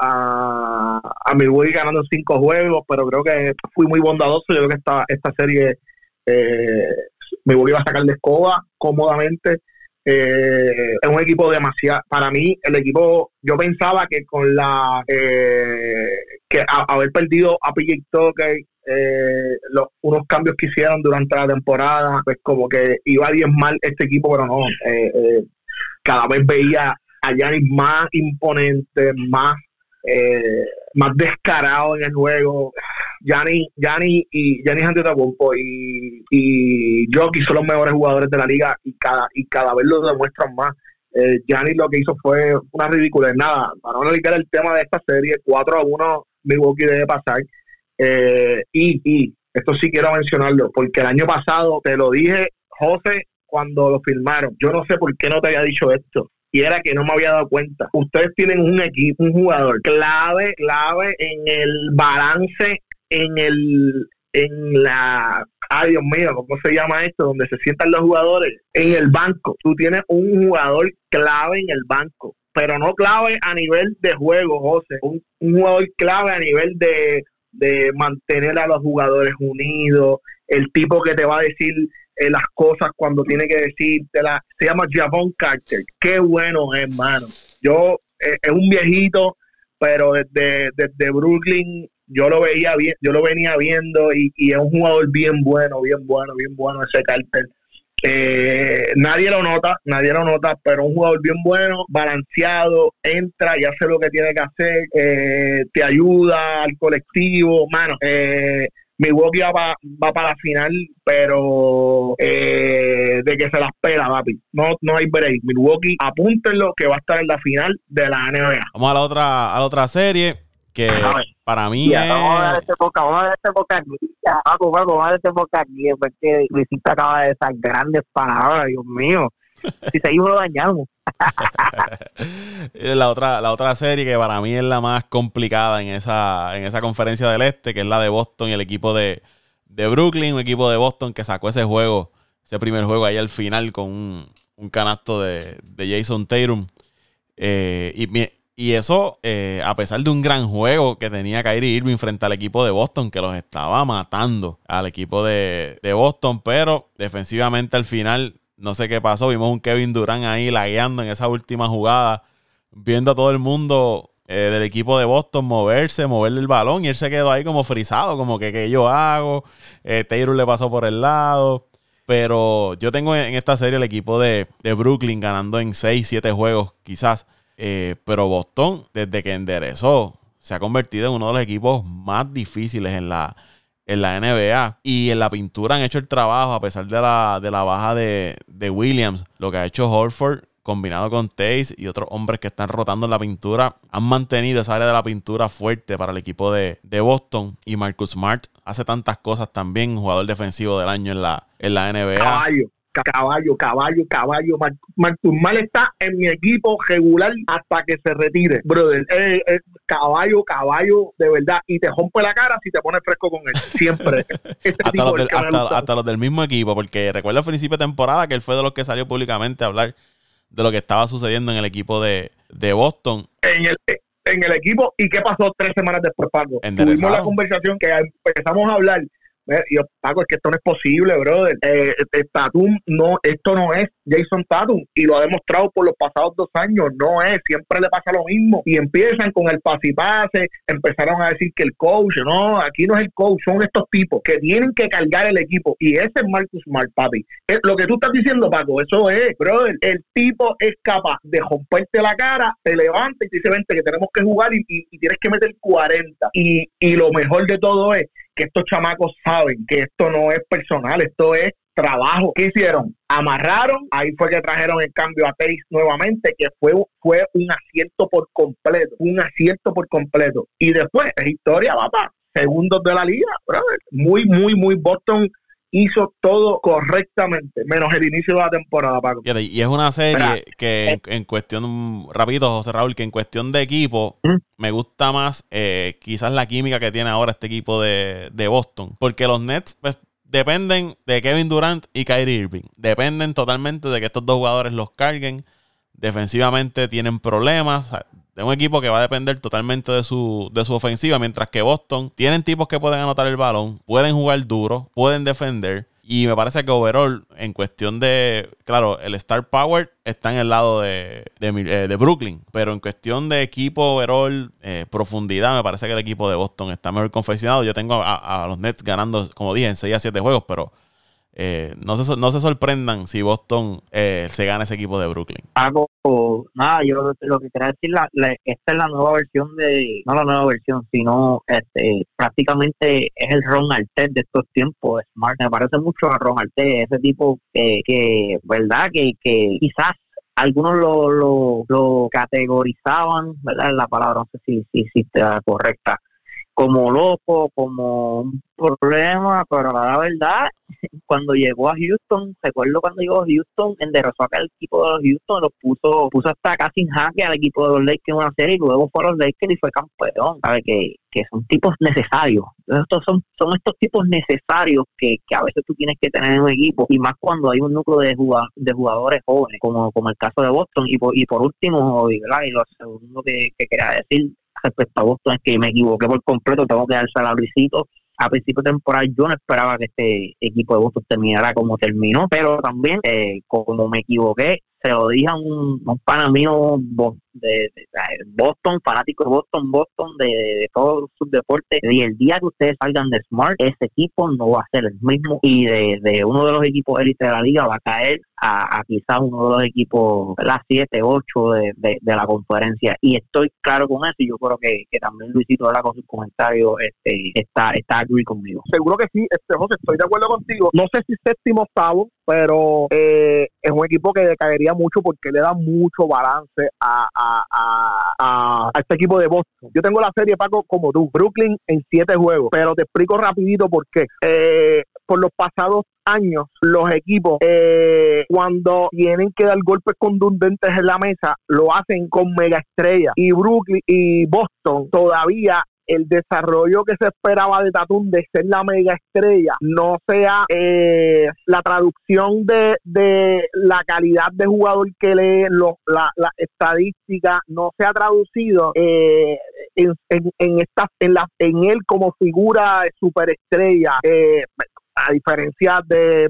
a, a Milwaukee ganando cinco juegos, pero creo que fui muy bondadoso. Yo creo que esta, esta serie eh, Milwaukee va a sacar de escoba cómodamente. Eh, es un equipo demasiado, para mí el equipo, yo pensaba que con la, eh, que haber perdido a PJ Tucker eh, los, unos cambios que hicieron durante la temporada, pues como que iba a mal este equipo, pero no, eh, eh, cada vez veía a Giannis más imponente, más más descarado en el juego. Gianni, Gianni y Gianni Antetokounmpo y, y Jockey son los mejores jugadores de la liga y cada y cada vez lo demuestran más. Eh, Gianni lo que hizo fue una ridícula. Nada, para no analizar el tema de esta serie, 4 a 1 Milwaukee debe pasar. Eh, y, y esto sí quiero mencionarlo, porque el año pasado te lo dije, José, cuando lo firmaron. Yo no sé por qué no te había dicho esto. Y era que no me había dado cuenta. Ustedes tienen un equipo, un jugador clave, clave en el balance, en el, en la, ay Dios mío, ¿cómo se llama esto? Donde se sientan los jugadores en el banco. Tú tienes un jugador clave en el banco, pero no clave a nivel de juego, José. Un, un jugador clave a nivel de de mantener a los jugadores unidos, el tipo que te va a decir eh, las cosas cuando tiene que decírtelas, se llama Javon Carter, qué bueno hermano, yo eh, es un viejito, pero desde, desde Brooklyn yo lo veía bien, yo lo venía viendo y, y es un jugador bien bueno, bien bueno, bien bueno ese Carter. Eh, nadie lo nota, nadie lo nota, pero un jugador bien bueno, balanceado, entra y hace lo que tiene que hacer, eh, te ayuda al colectivo, mano. Eh, Milwaukee va, va para la final, pero eh, de que se la espera, papi. No, no hay break. Milwaukee, apúntenlo que va a estar en la final de la NBA. Vamos a la otra, a la otra serie que para mí es... Vamos a dar este boca, vamos a dar este boca aquí. vamos, vamos, a dar este boca aquí. Porque Luisita acaba de esas grandes palabras, Dios mío. Si seguimos lo dañamos. la otra la otra serie que para mí es la más complicada en esa en esa conferencia del este que es la de Boston y el equipo de, de Brooklyn un equipo de Boston que sacó ese juego ese primer juego ahí al final con un, un canasto de, de Jason Tatum eh, y mi, y eso, eh, a pesar de un gran juego que tenía Kyrie Irving frente al equipo de Boston, que los estaba matando al equipo de, Boston, pero defensivamente al final, no sé qué pasó, vimos un Kevin Durant ahí lagueando en esa última jugada, viendo a todo el mundo eh, del equipo de Boston moverse, moverle el balón, y él se quedó ahí como frisado, como que ¿qué yo hago? Eh, le pasó por el lado. Pero yo tengo en esta serie el equipo de, de Brooklyn ganando en 6, 7 juegos, quizás eh, pero Boston, desde que enderezó, se ha convertido en uno de los equipos más difíciles en la, en la NBA. Y en la pintura han hecho el trabajo, a pesar de la, de la baja de, de Williams. Lo que ha hecho Horford combinado con Taze y otros hombres que están rotando en la pintura, han mantenido esa área de la pintura fuerte para el equipo de, Boston. Y Marcus Smart hace tantas cosas también, jugador defensivo del año en la, en la NBA. Caballo, caballo, caballo. Marcus Mal está en mi equipo regular hasta que se retire, brother. Eh, eh, caballo, caballo, de verdad. Y te rompe la cara si te pones fresco con él. Siempre. Este hasta, los del, hasta, los del mismo equipo, porque recuerdo al principio de temporada que él fue de los que salió públicamente a hablar de lo que estaba sucediendo en el equipo de, de Boston. En el, en el equipo y qué pasó tres semanas después, Paco. Tuvimos la conversación que empezamos a hablar yo, Paco, es que esto no es posible, brother. Eh, eh, Tatum, no, esto no es Jason Tatum y lo ha demostrado por los pasados dos años. No es, siempre le pasa lo mismo. Y empiezan con el pase y pase, empezaron a decir que el coach, no, aquí no es el coach, son estos tipos que tienen que cargar el equipo. Y ese es Marcus Smart, papi. Es, lo que tú estás diciendo, Paco, eso es, brother. El tipo es capaz de romperte la cara, te levanta y te dice, vente, que tenemos que jugar y, y tienes que meter 40. Y, y lo mejor de todo es que estos chamacos saben que esto no es personal, esto es trabajo. ¿Qué hicieron? Amarraron, ahí fue que trajeron el cambio a Pace nuevamente, que fue, fue un acierto por completo, un acierto por completo. Y después, es historia, papá, segundos de la liga, Muy, muy, muy Boston hizo todo correctamente, menos el inicio de la temporada, Paco. Y es una serie que eh, en, cuestión, rapidito, José Raúl, que en cuestión de equipo, ¿Mm? me gusta más eh, quizás la química que tiene ahora este equipo de, de Boston. Porque los Nets, pues, dependen de Kevin Durant y Kyrie Irving. Dependen totalmente de que estos dos jugadores los carguen. Defensivamente tienen problemas de un equipo que va a depender totalmente de su, de su ofensiva, mientras que Boston tienen tipos que pueden anotar el balón, pueden jugar duro, pueden defender. Y me parece que overall, en cuestión de, claro, el Star Power está en el lado de, de, eh, Brooklyn, pero en cuestión de equipo overall, eh, profundidad, me parece que el equipo de Boston está mejor confeccionado. Yo tengo a, a los Nets ganando, como dije, en 6 a 7 juegos, pero eh, no, se, no se sorprendan si Boston eh, se gana ese equipo de Brooklyn. Hago nada, yo lo, que quería decir, la, esta es la nueva versión de, no la nueva versión, sino este, prácticamente es el Ron Artet de estos tiempos. Smart, me parece mucho a Ron Artet, ese tipo que, que verdad, que, que quizás algunos lo, lo, lo, categorizaban, ¿verdad? La palabra no sé si, si, si está correcta, como loco, como un problema, pero la verdad, cuando llegó a Houston, recuerdo cuando llegó a Houston, enderezó acá el equipo de los Houston, lo puso, puso hasta casi en jaque al equipo de los Lakers en una serie y luego fue a los Lakers y fue campeón, ¿sabe? Que, que son tipos necesarios. Estos son, son estos tipos necesarios que, que a veces tú tienes que tener en un equipo y más cuando hay un núcleo de, jugadores jóvenes, como, como el caso de Boston. Y por, y por último, y lo segundo que quería decir, respecto a Boston es que me equivoqué por completo, tengo que darse a Luisito. A principio de temporada yo no esperaba que este equipo de Boston terminara como terminó, pero también eh, como me equivoqué, se lo dije a un, un pana mío de, Boston, fanático de Boston, Boston, de, todos sus deportes. Y el día que ustedes salgan de Smart, ese equipo no va a ser el mismo. Y de, uno de los equipos élite de la liga va a caer a, quizás uno de los equipos, las 7, 8 de, de, la conferencia. Y estoy claro con eso. Y yo creo que, también Luisito, ahora con sus comentarios, este, está, está agree conmigo. Seguro que sí, este José, estoy de acuerdo contigo. No sé si séptimo octavo, pero eh, es un equipo que decaería mucho porque le da mucho balance a, este equipo de Boston. Yo tengo la serie, Paco, como tú, Brooklyn en siete juegos, pero te explico rapidito por qué. Eh, por los pasados años, los equipos, eh, cuando tienen que dar golpes contundentes en la mesa, lo hacen con mega estrella. Y Brooklyn y Boston todavía el desarrollo que se esperaba de Tatum de ser la mega estrella no sea eh, la traducción de, de, la calidad de jugador que lee lo, la, la estadística no se ha traducido eh, en, en, en, esta, en, la, en él como figura superestrella eh, a diferencia de,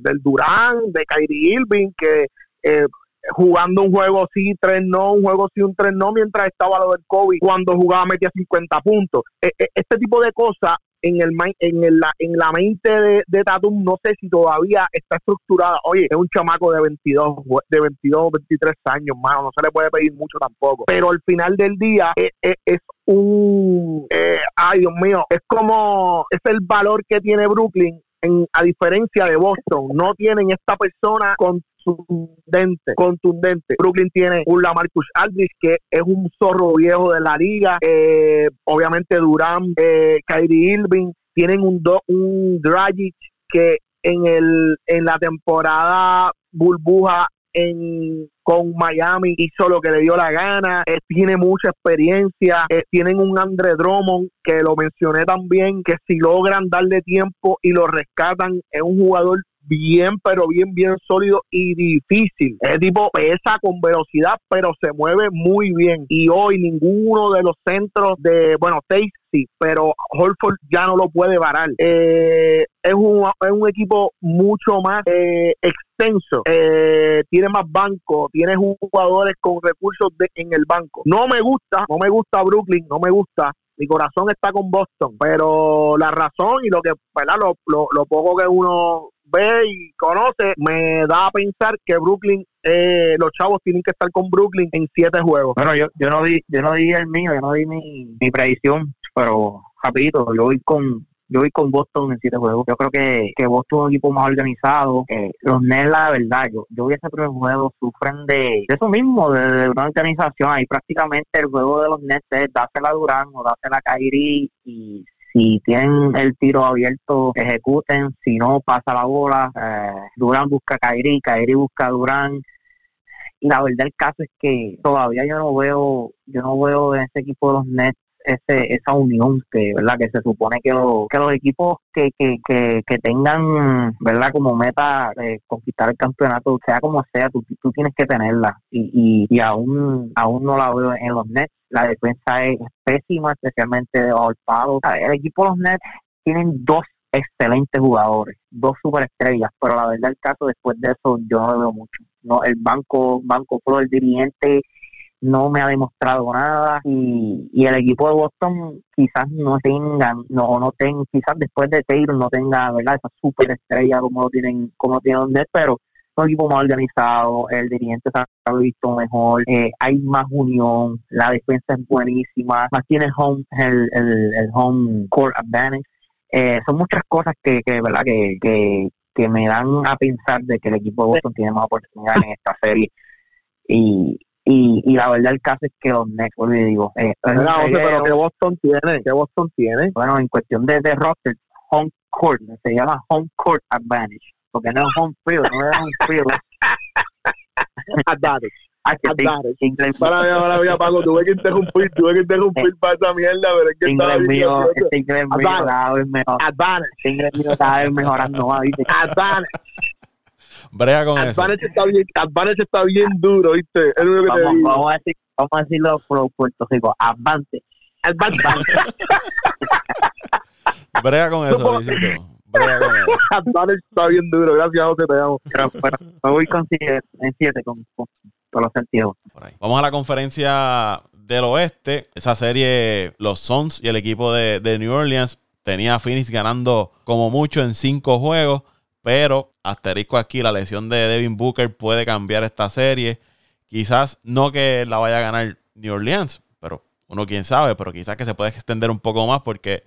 del Durán, de Kyrie Irving, que eh, jugando un juego sí, tres no, un juego sí, un tres no, mientras estaba lo del COVID, cuando jugaba metía 50 puntos. E, e, este tipo de cosas en el en, el, en la mente de, Tatum no sé si todavía está estructurada. Oye, es un chamaco de 22, de 22, 23 años, mano, no se le puede pedir mucho tampoco. Pero al final del día es, e, es, un, eh, ay Dios mío, es como, es el valor que tiene Brooklyn en, a diferencia de Boston, no tienen esta persona con contundente, contundente. Brooklyn tiene un Lamarcus Aldridge que es un zorro viejo de la liga, eh, obviamente Durán, eh, Kyrie Irving, tienen un, un Dragic que en, el, en la temporada burbuja en, con Miami hizo lo que le dio la gana, eh, tiene mucha experiencia, eh, tienen un Andre Drummond que lo mencioné también, que si logran darle tiempo y lo rescatan, es un jugador bien, pero bien, bien sólido y difícil. Es tipo pesa con velocidad, pero se mueve muy bien. Y hoy ninguno de los centros de, bueno, Tate pero Holford ya no lo puede parar. Eh, es, un, es un equipo mucho más eh, extenso, eh, tiene más banco, tiene jugadores con recursos de, en el banco. No me gusta, no me gusta Brooklyn, no me gusta, mi corazón está con Boston, pero la razón y lo que, ¿verdad? Lo, lo, lo poco que uno ve y conoce, me da a pensar que Brooklyn, eh, los chavos tienen que estar con Brooklyn en siete juegos. Bueno, yo, yo no di, yo no di el mío, yo no di mi, mi predicción, pero rapidito, yo voy con yo voy con Boston en siete juegos. Yo creo que, que Boston es un equipo más organizado. Eh, los Nets, la verdad, yo, yo vi ese primer juego, sufren de, eso mismo, de, una organización. Ahí prácticamente el juego de los Nets es dásela a Durán o dásela a Kairi y si tienen el tiro abierto, ejecuten, si no, pasa la bola, eh, Durán busca a Kairi, Kairi busca a Durán, y la verdad el caso es que todavía yo no veo, yo no veo en ese equipo de los Nets ese, esa unión que verdad que se supone que, que los equipos que, que, que, tengan verdad como meta eh, conquistar el campeonato sea como sea tú, tú tienes que tenerla y, y, y aún aún no la veo en los Nets la defensa es pésima, especialmente de palo. El equipo de los Nets tienen dos excelentes jugadores, dos superestrellas, pero la verdad el caso después de eso yo no lo veo mucho. No, el banco, banco pro, el dirigente no me ha demostrado nada y, y el equipo de Boston quizás no tengan, no no tengan, quizás después de Taylor no tenga, ¿verdad? Esa superestrella como lo tienen, como lo tienen Nets, pero un equipo más organizado, el dirigente se ha visto mejor, eh, hay más unión, la defensa es buenísima, más tiene home, el, el, home court advantage. Eh, son muchas cosas que, que verdad que, que, que, me dan a pensar de que el equipo de Boston tiene más oportunidades en esta serie y, y, y la verdad el caso es que los Nets, vuelvo digo, eh, pero que Boston tiene, que Boston tiene. Bueno, en cuestión de, de roster, home court, se llama home court advantage porque no es home field, no es home field. Advantage. Para mí, ahora mí, Paco, tuve que interrumpir, tuve que interrumpir para esa mierda, pero es que estaba mío, este inglés mío cada vez mejor. Advantage. Este inglés mío cada vez mejorando ¿viste? Advantage. Brea con Advantage Está bien, Advantage está bien duro, ¿viste? Es lo que vamos, te digo. Vamos, a decir, vamos a decirlo por Puerto Rico. Advantage. Advantage. Brea con eso, Luisito. está bien duro, gracias José, te amo. Pero, me voy con siete, en siete con, con los sentidos. Vamos a la conferencia del oeste. Esa serie, los Suns y el equipo de, de New Orleans tenía a Phoenix ganando como mucho en cinco juegos, pero asterisco aquí, la lesión de Devin Booker puede cambiar esta serie. Quizás no que la vaya a ganar New Orleans, pero uno quién sabe, pero quizás que se puede extender un poco más porque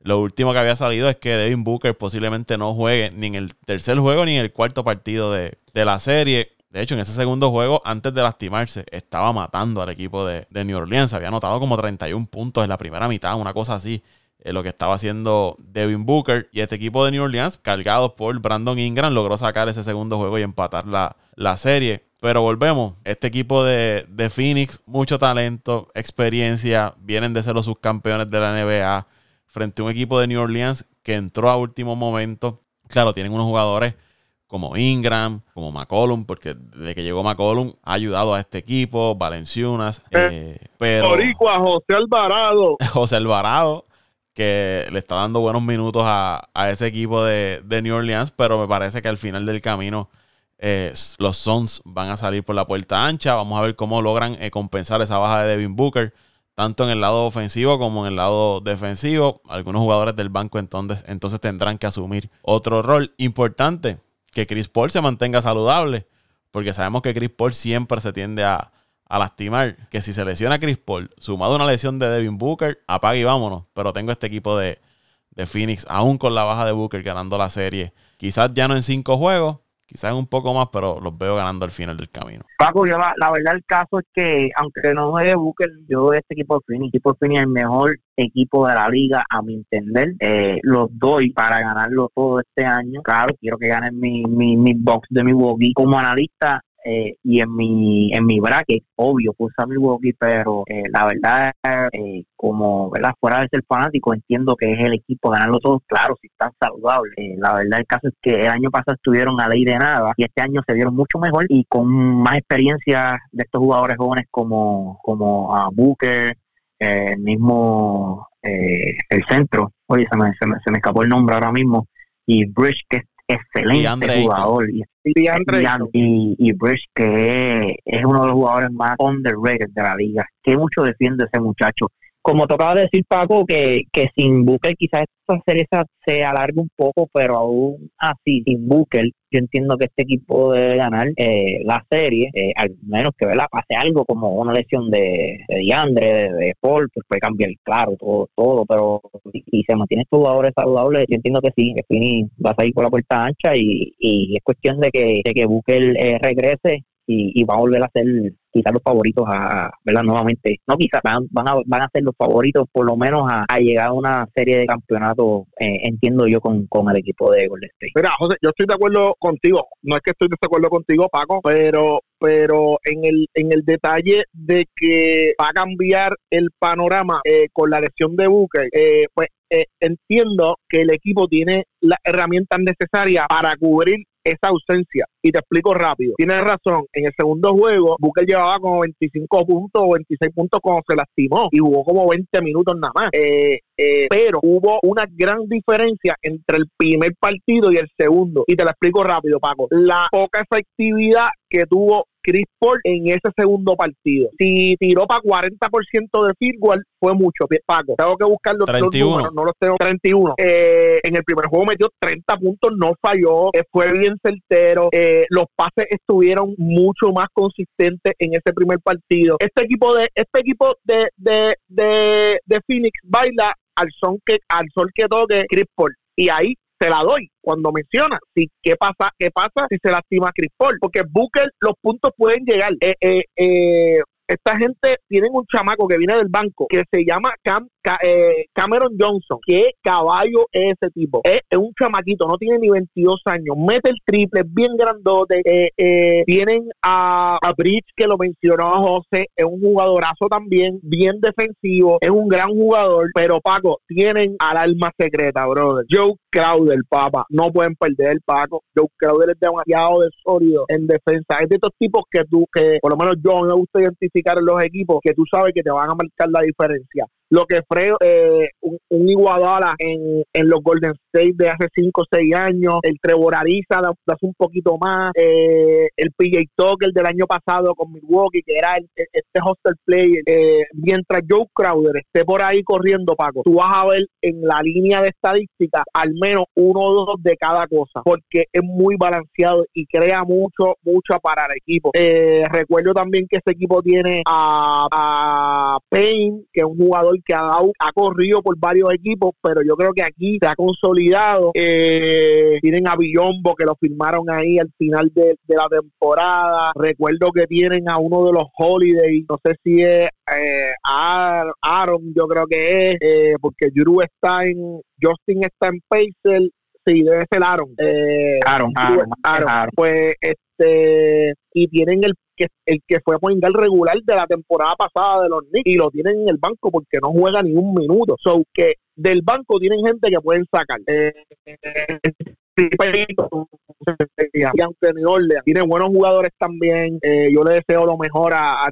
lo último que había salido es que Devin Booker posiblemente no juegue ni en el tercer juego ni en el cuarto partido de, la serie. De hecho, en ese segundo juego, antes de lastimarse, estaba matando al equipo de, New Orleans. Había anotado como 31 puntos en la primera mitad, una cosa así. Eh, lo que estaba haciendo Devin Booker. Y este equipo de New Orleans, cargado por Brandon Ingram, logró sacar ese segundo juego y empatar la, la serie. Pero volvemos, este equipo de, de Phoenix, mucho talento, experiencia, vienen de ser los subcampeones de la NBA frente a un equipo de New Orleans que entró a último momento. Claro, tienen unos jugadores como Ingram, como McCollum, porque desde que llegó McCollum ha ayudado a este equipo, Valenciunas, eh, pero... José Alvarado. José Alvarado, que le está dando buenos minutos a, ese equipo de, New Orleans, pero me parece que al final del camino eh, los Suns van a salir por la puerta ancha. Vamos a ver cómo logran eh, compensar esa baja de Devin Booker tanto en el lado ofensivo como en el lado defensivo. Algunos jugadores del banco entonces, entonces tendrán que asumir otro rol importante, que Chris Paul se mantenga saludable, porque sabemos que Chris Paul siempre se tiende a, lastimar, que si se lesiona Chris Paul, sumado a una lesión de Devin Booker, apague y vámonos, pero tengo este equipo de, de Phoenix, aún con la baja de Booker ganando la serie, quizás ya no en cinco juegos, quizás un poco más, pero los veo ganando al final del camino. Paco, yo la, verdad el caso es que, aunque no de Booker, yo este equipo de Phoenix, equipo de Phoenix es el mejor equipo de la liga, a mi entender. Eh, los doy para ganarlo todo este año. Claro, quiero que ganen mi, mi, mi box de mi Milwaukee. Como analista, eh, y en mi en mi bracket, obvio, puse a Milwaukee, pero eh, la verdad, eh, como verdad fuera de ser fanático, entiendo que es el equipo ganarlo todo, claro, si están saludables. la verdad, el caso es que el año pasado estuvieron a ley de nada y este año se vieron mucho mejor y con más experiencia de estos jugadores jóvenes como, como a Booker, el mismo el centro, oye, se me, se me, se me escapó el nombre ahora mismo, y Bridge, que excelente jugador. Y, y, y, Bridge, que es uno de los jugadores más underrated de la liga. Que mucho defiende ese muchacho como tocaba decir Paco, que, que sin Booker quizás esta serie se alargue un poco, pero aún así, sin Booker, yo entiendo que este equipo debe ganar eh, la serie, eh, al menos que ¿verdad? pase algo como una lesión de, de Diandre, de, Paul, que puede cambiar, claro, todo, todo pero si, se mantiene estos jugadores saludables, yo entiendo que sí, que Fini va a salir por la puerta ancha y, y es cuestión de que, de que Booker eh, regrese y, y va a volver a ser quizás los favoritos a, ¿verdad? Nuevamente, no quizás, van, van, a, van a ser los favoritos por lo menos a, llegar a una serie de campeonatos, eh, entiendo yo, con, con el equipo de Golden State. Mira, José, yo estoy de acuerdo contigo, no es que estoy de acuerdo contigo, Paco, pero pero en el en el detalle de que va a cambiar el panorama eh, con la lesión de Booker, eh, pues eh, entiendo que el equipo tiene las herramientas necesarias para cubrir esa ausencia. Y te explico rápido. Tienes razón, en el segundo juego, Booker llevaba como 25 puntos o 26 puntos cuando se lastimó y jugó como 20 minutos nada más. Eh, eh, pero hubo una gran diferencia entre el primer partido y el segundo. Y te lo explico rápido, Paco. La poca efectividad que tuvo Chris Paul en ese segundo partido. Si tiró para 40% de field goal, fue mucho, Paco. Tengo que buscar los, números, no los tengo. 31. Eh, en el primer juego metió 30 puntos, no falló, eh, fue bien certero. Eh, los pases estuvieron mucho más consistentes en ese primer partido. Este equipo de este equipo de, de, de, de Phoenix baila al son que al sol que toque Chris Paul y ahí se la doy cuando menciona si qué pasa qué pasa si se lastima Chris Paul porque Booker los puntos pueden llegar. Eh, eh, eh, esta gente tienen un chamaco que viene del banco que se llama Cam, eh, Cameron Johnson. ¿Qué caballo es ese tipo? Es, un chamaquito, no tiene ni 22 años. Mete el triple, bien grandote. Eh, eh, tienen a, a Bridge, que lo mencionó José, es un jugadorazo también, bien defensivo, es un gran jugador. Pero Paco, tienen al alma secreta, brother. Joe Crowder, papá. No pueden perder, Paco. Joe Crowder es demasiado de sólido en defensa. Es de estos tipos que tú, que por lo menos yo me gusta identificar los equipos que tú sabes que te van a marcar la diferencia. Lo que fue eh, un, un, Iguadala en, en, los Golden De hace 5 o 6 años, el Trevor Ariza de, hace un poquito más, eh, el PJ Tucker del año pasado con Milwaukee, que era este hostel player. Eh, mientras Joe Crowder esté por ahí corriendo, Paco, tú vas a ver en la línea de estadística al menos uno o dos de cada cosa, porque es muy balanceado y crea mucho, mucho para el equipo. recuerdo también que ese equipo tiene a, a Payne, que es un jugador que ha, ha corrido por varios equipos, pero yo creo que aquí se ha consolidado. Eh, tienen a Billombo que lo firmaron ahí al final de, la temporada. Recuerdo que tienen a uno de los Holidays, no sé si es eh, Aaron, yo creo que es, eh, porque Drew está en, Justin está en Pacer sí, debe ser Aaron. Eh, Aaron, Aaron, Aaron, Pues este, y tienen el que el que fue el regular de la temporada pasada de los Knicks y lo tienen en el banco porque no juega ni un minuto. So que del banco tienen gente que pueden sacar. Eh, y aunque New Orleans tiene buenos jugadores también, eh, yo le deseo lo mejor a,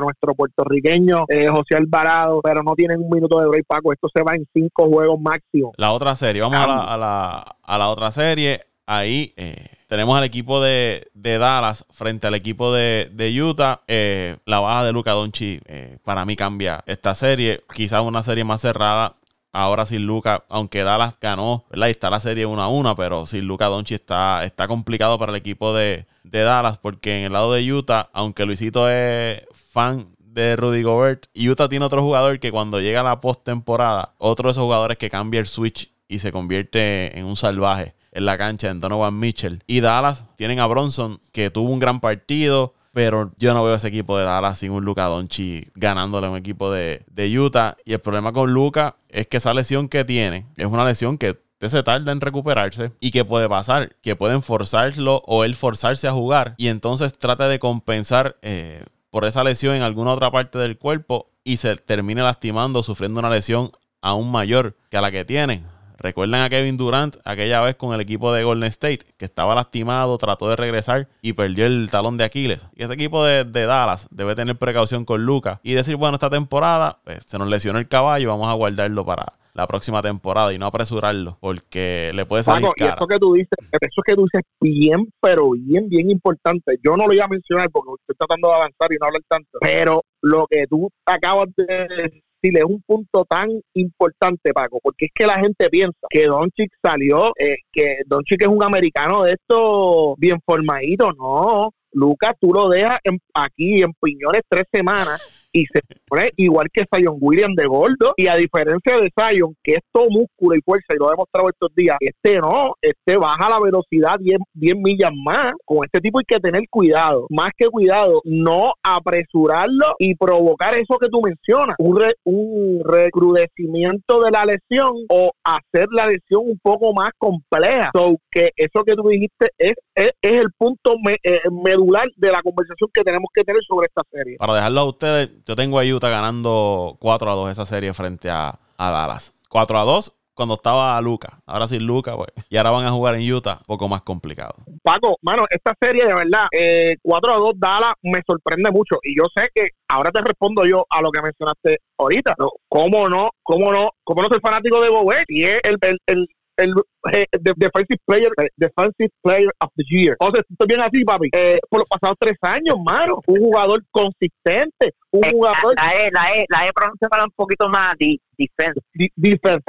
nuestro puertorriqueño eh, José Alvarado, pero no tienen un minuto de break, Paco. Esto se va en cinco juegos máximo. La otra serie, vamos a la, a, la, a la otra serie. Ahí eh, tenemos al equipo de, Dallas frente al equipo de, Utah. Eh, la baja de Luca Doncic eh, para mí cambia esta serie. Quizás una serie más cerrada. Ahora sin Luca, aunque Dallas ganó, ¿verdad? Y está la serie 1 a 1, pero sin Luca Doncic está, está complicado para el equipo de, Dallas porque en el lado de Utah, aunque Luisito es fan de Rudy Gobert, Utah tiene otro jugador que cuando llega a la postemporada, otro de esos jugadores que cambia el switch y se convierte en un salvaje en la cancha en Donovan Mitchell. Y Dallas tienen a Bronson, que tuvo un gran partido. Pero yo no veo ese equipo de Dallas sin un Luca Doncic ganándole a un equipo de, de Utah. Y el problema con Luca es que esa lesión que tiene es una lesión que se tarda en recuperarse y que puede pasar, que pueden forzarlo o él forzarse a jugar y entonces trate de compensar eh, por esa lesión en alguna otra parte del cuerpo y se termine lastimando, sufriendo una lesión aún mayor que la que tiene. Recuerden a Kevin Durant aquella vez con el equipo de Golden State, que estaba lastimado, trató de regresar y perdió el talón de Aquiles. Y ese equipo de, Dallas debe tener precaución con Lucas y decir, bueno, esta temporada pues, se nos lesionó el caballo, vamos a guardarlo para, la próxima temporada y no apresurarlo porque le puede salir Paco, Y eso que tú dices, eso que tú dices bien, pero bien, bien importante. Yo no lo iba a mencionar porque estoy tratando de avanzar y no hablar tanto, pero lo que tú acabas de es un punto tan importante, Paco, porque es que la gente piensa que Doncic salió, eh, que Doncic es un americano de esto bien formadito, no. Lucas, tú lo dejas aquí en Piñones tres semanas y se pone igual que Zion William de gordo. Y a diferencia de Zion, que es todo músculo y fuerza, y lo he demostrado estos días, este no, este baja la velocidad 10, 10 millas más. Con este tipo hay que tener cuidado, más que cuidado, no apresurarlo y provocar eso que tú mencionas, un, un recrudecimiento de la lesión o hacer la lesión un poco más compleja. So, que eso que tú dijiste es, es, el punto eh, medular de la conversación que tenemos que tener sobre esta serie. Para dejarlo a ustedes, yo tengo a Utah ganando 4 a 2 esa serie frente a, Dallas. 4 a 2 cuando estaba Luca. Ahora sí Luca, pues. Y ahora van a jugar en Utah, poco más complicado. Paco, mano, esta serie de verdad, eh, 4 a 2 Dallas me sorprende mucho. Y yo sé que ahora te respondo yo a lo que mencionaste ahorita. ¿Cómo no? ¿Cómo no? ¿Cómo no soy fanático de Bobet? Y es el, el eh, defensive player eh, defensive player of the year. O sea, estoy bien así, papi. Eh, por los pasados tres años, mano, un jugador consistente, un jugador. La E, la E, la E para un poquito más di, defense. defense.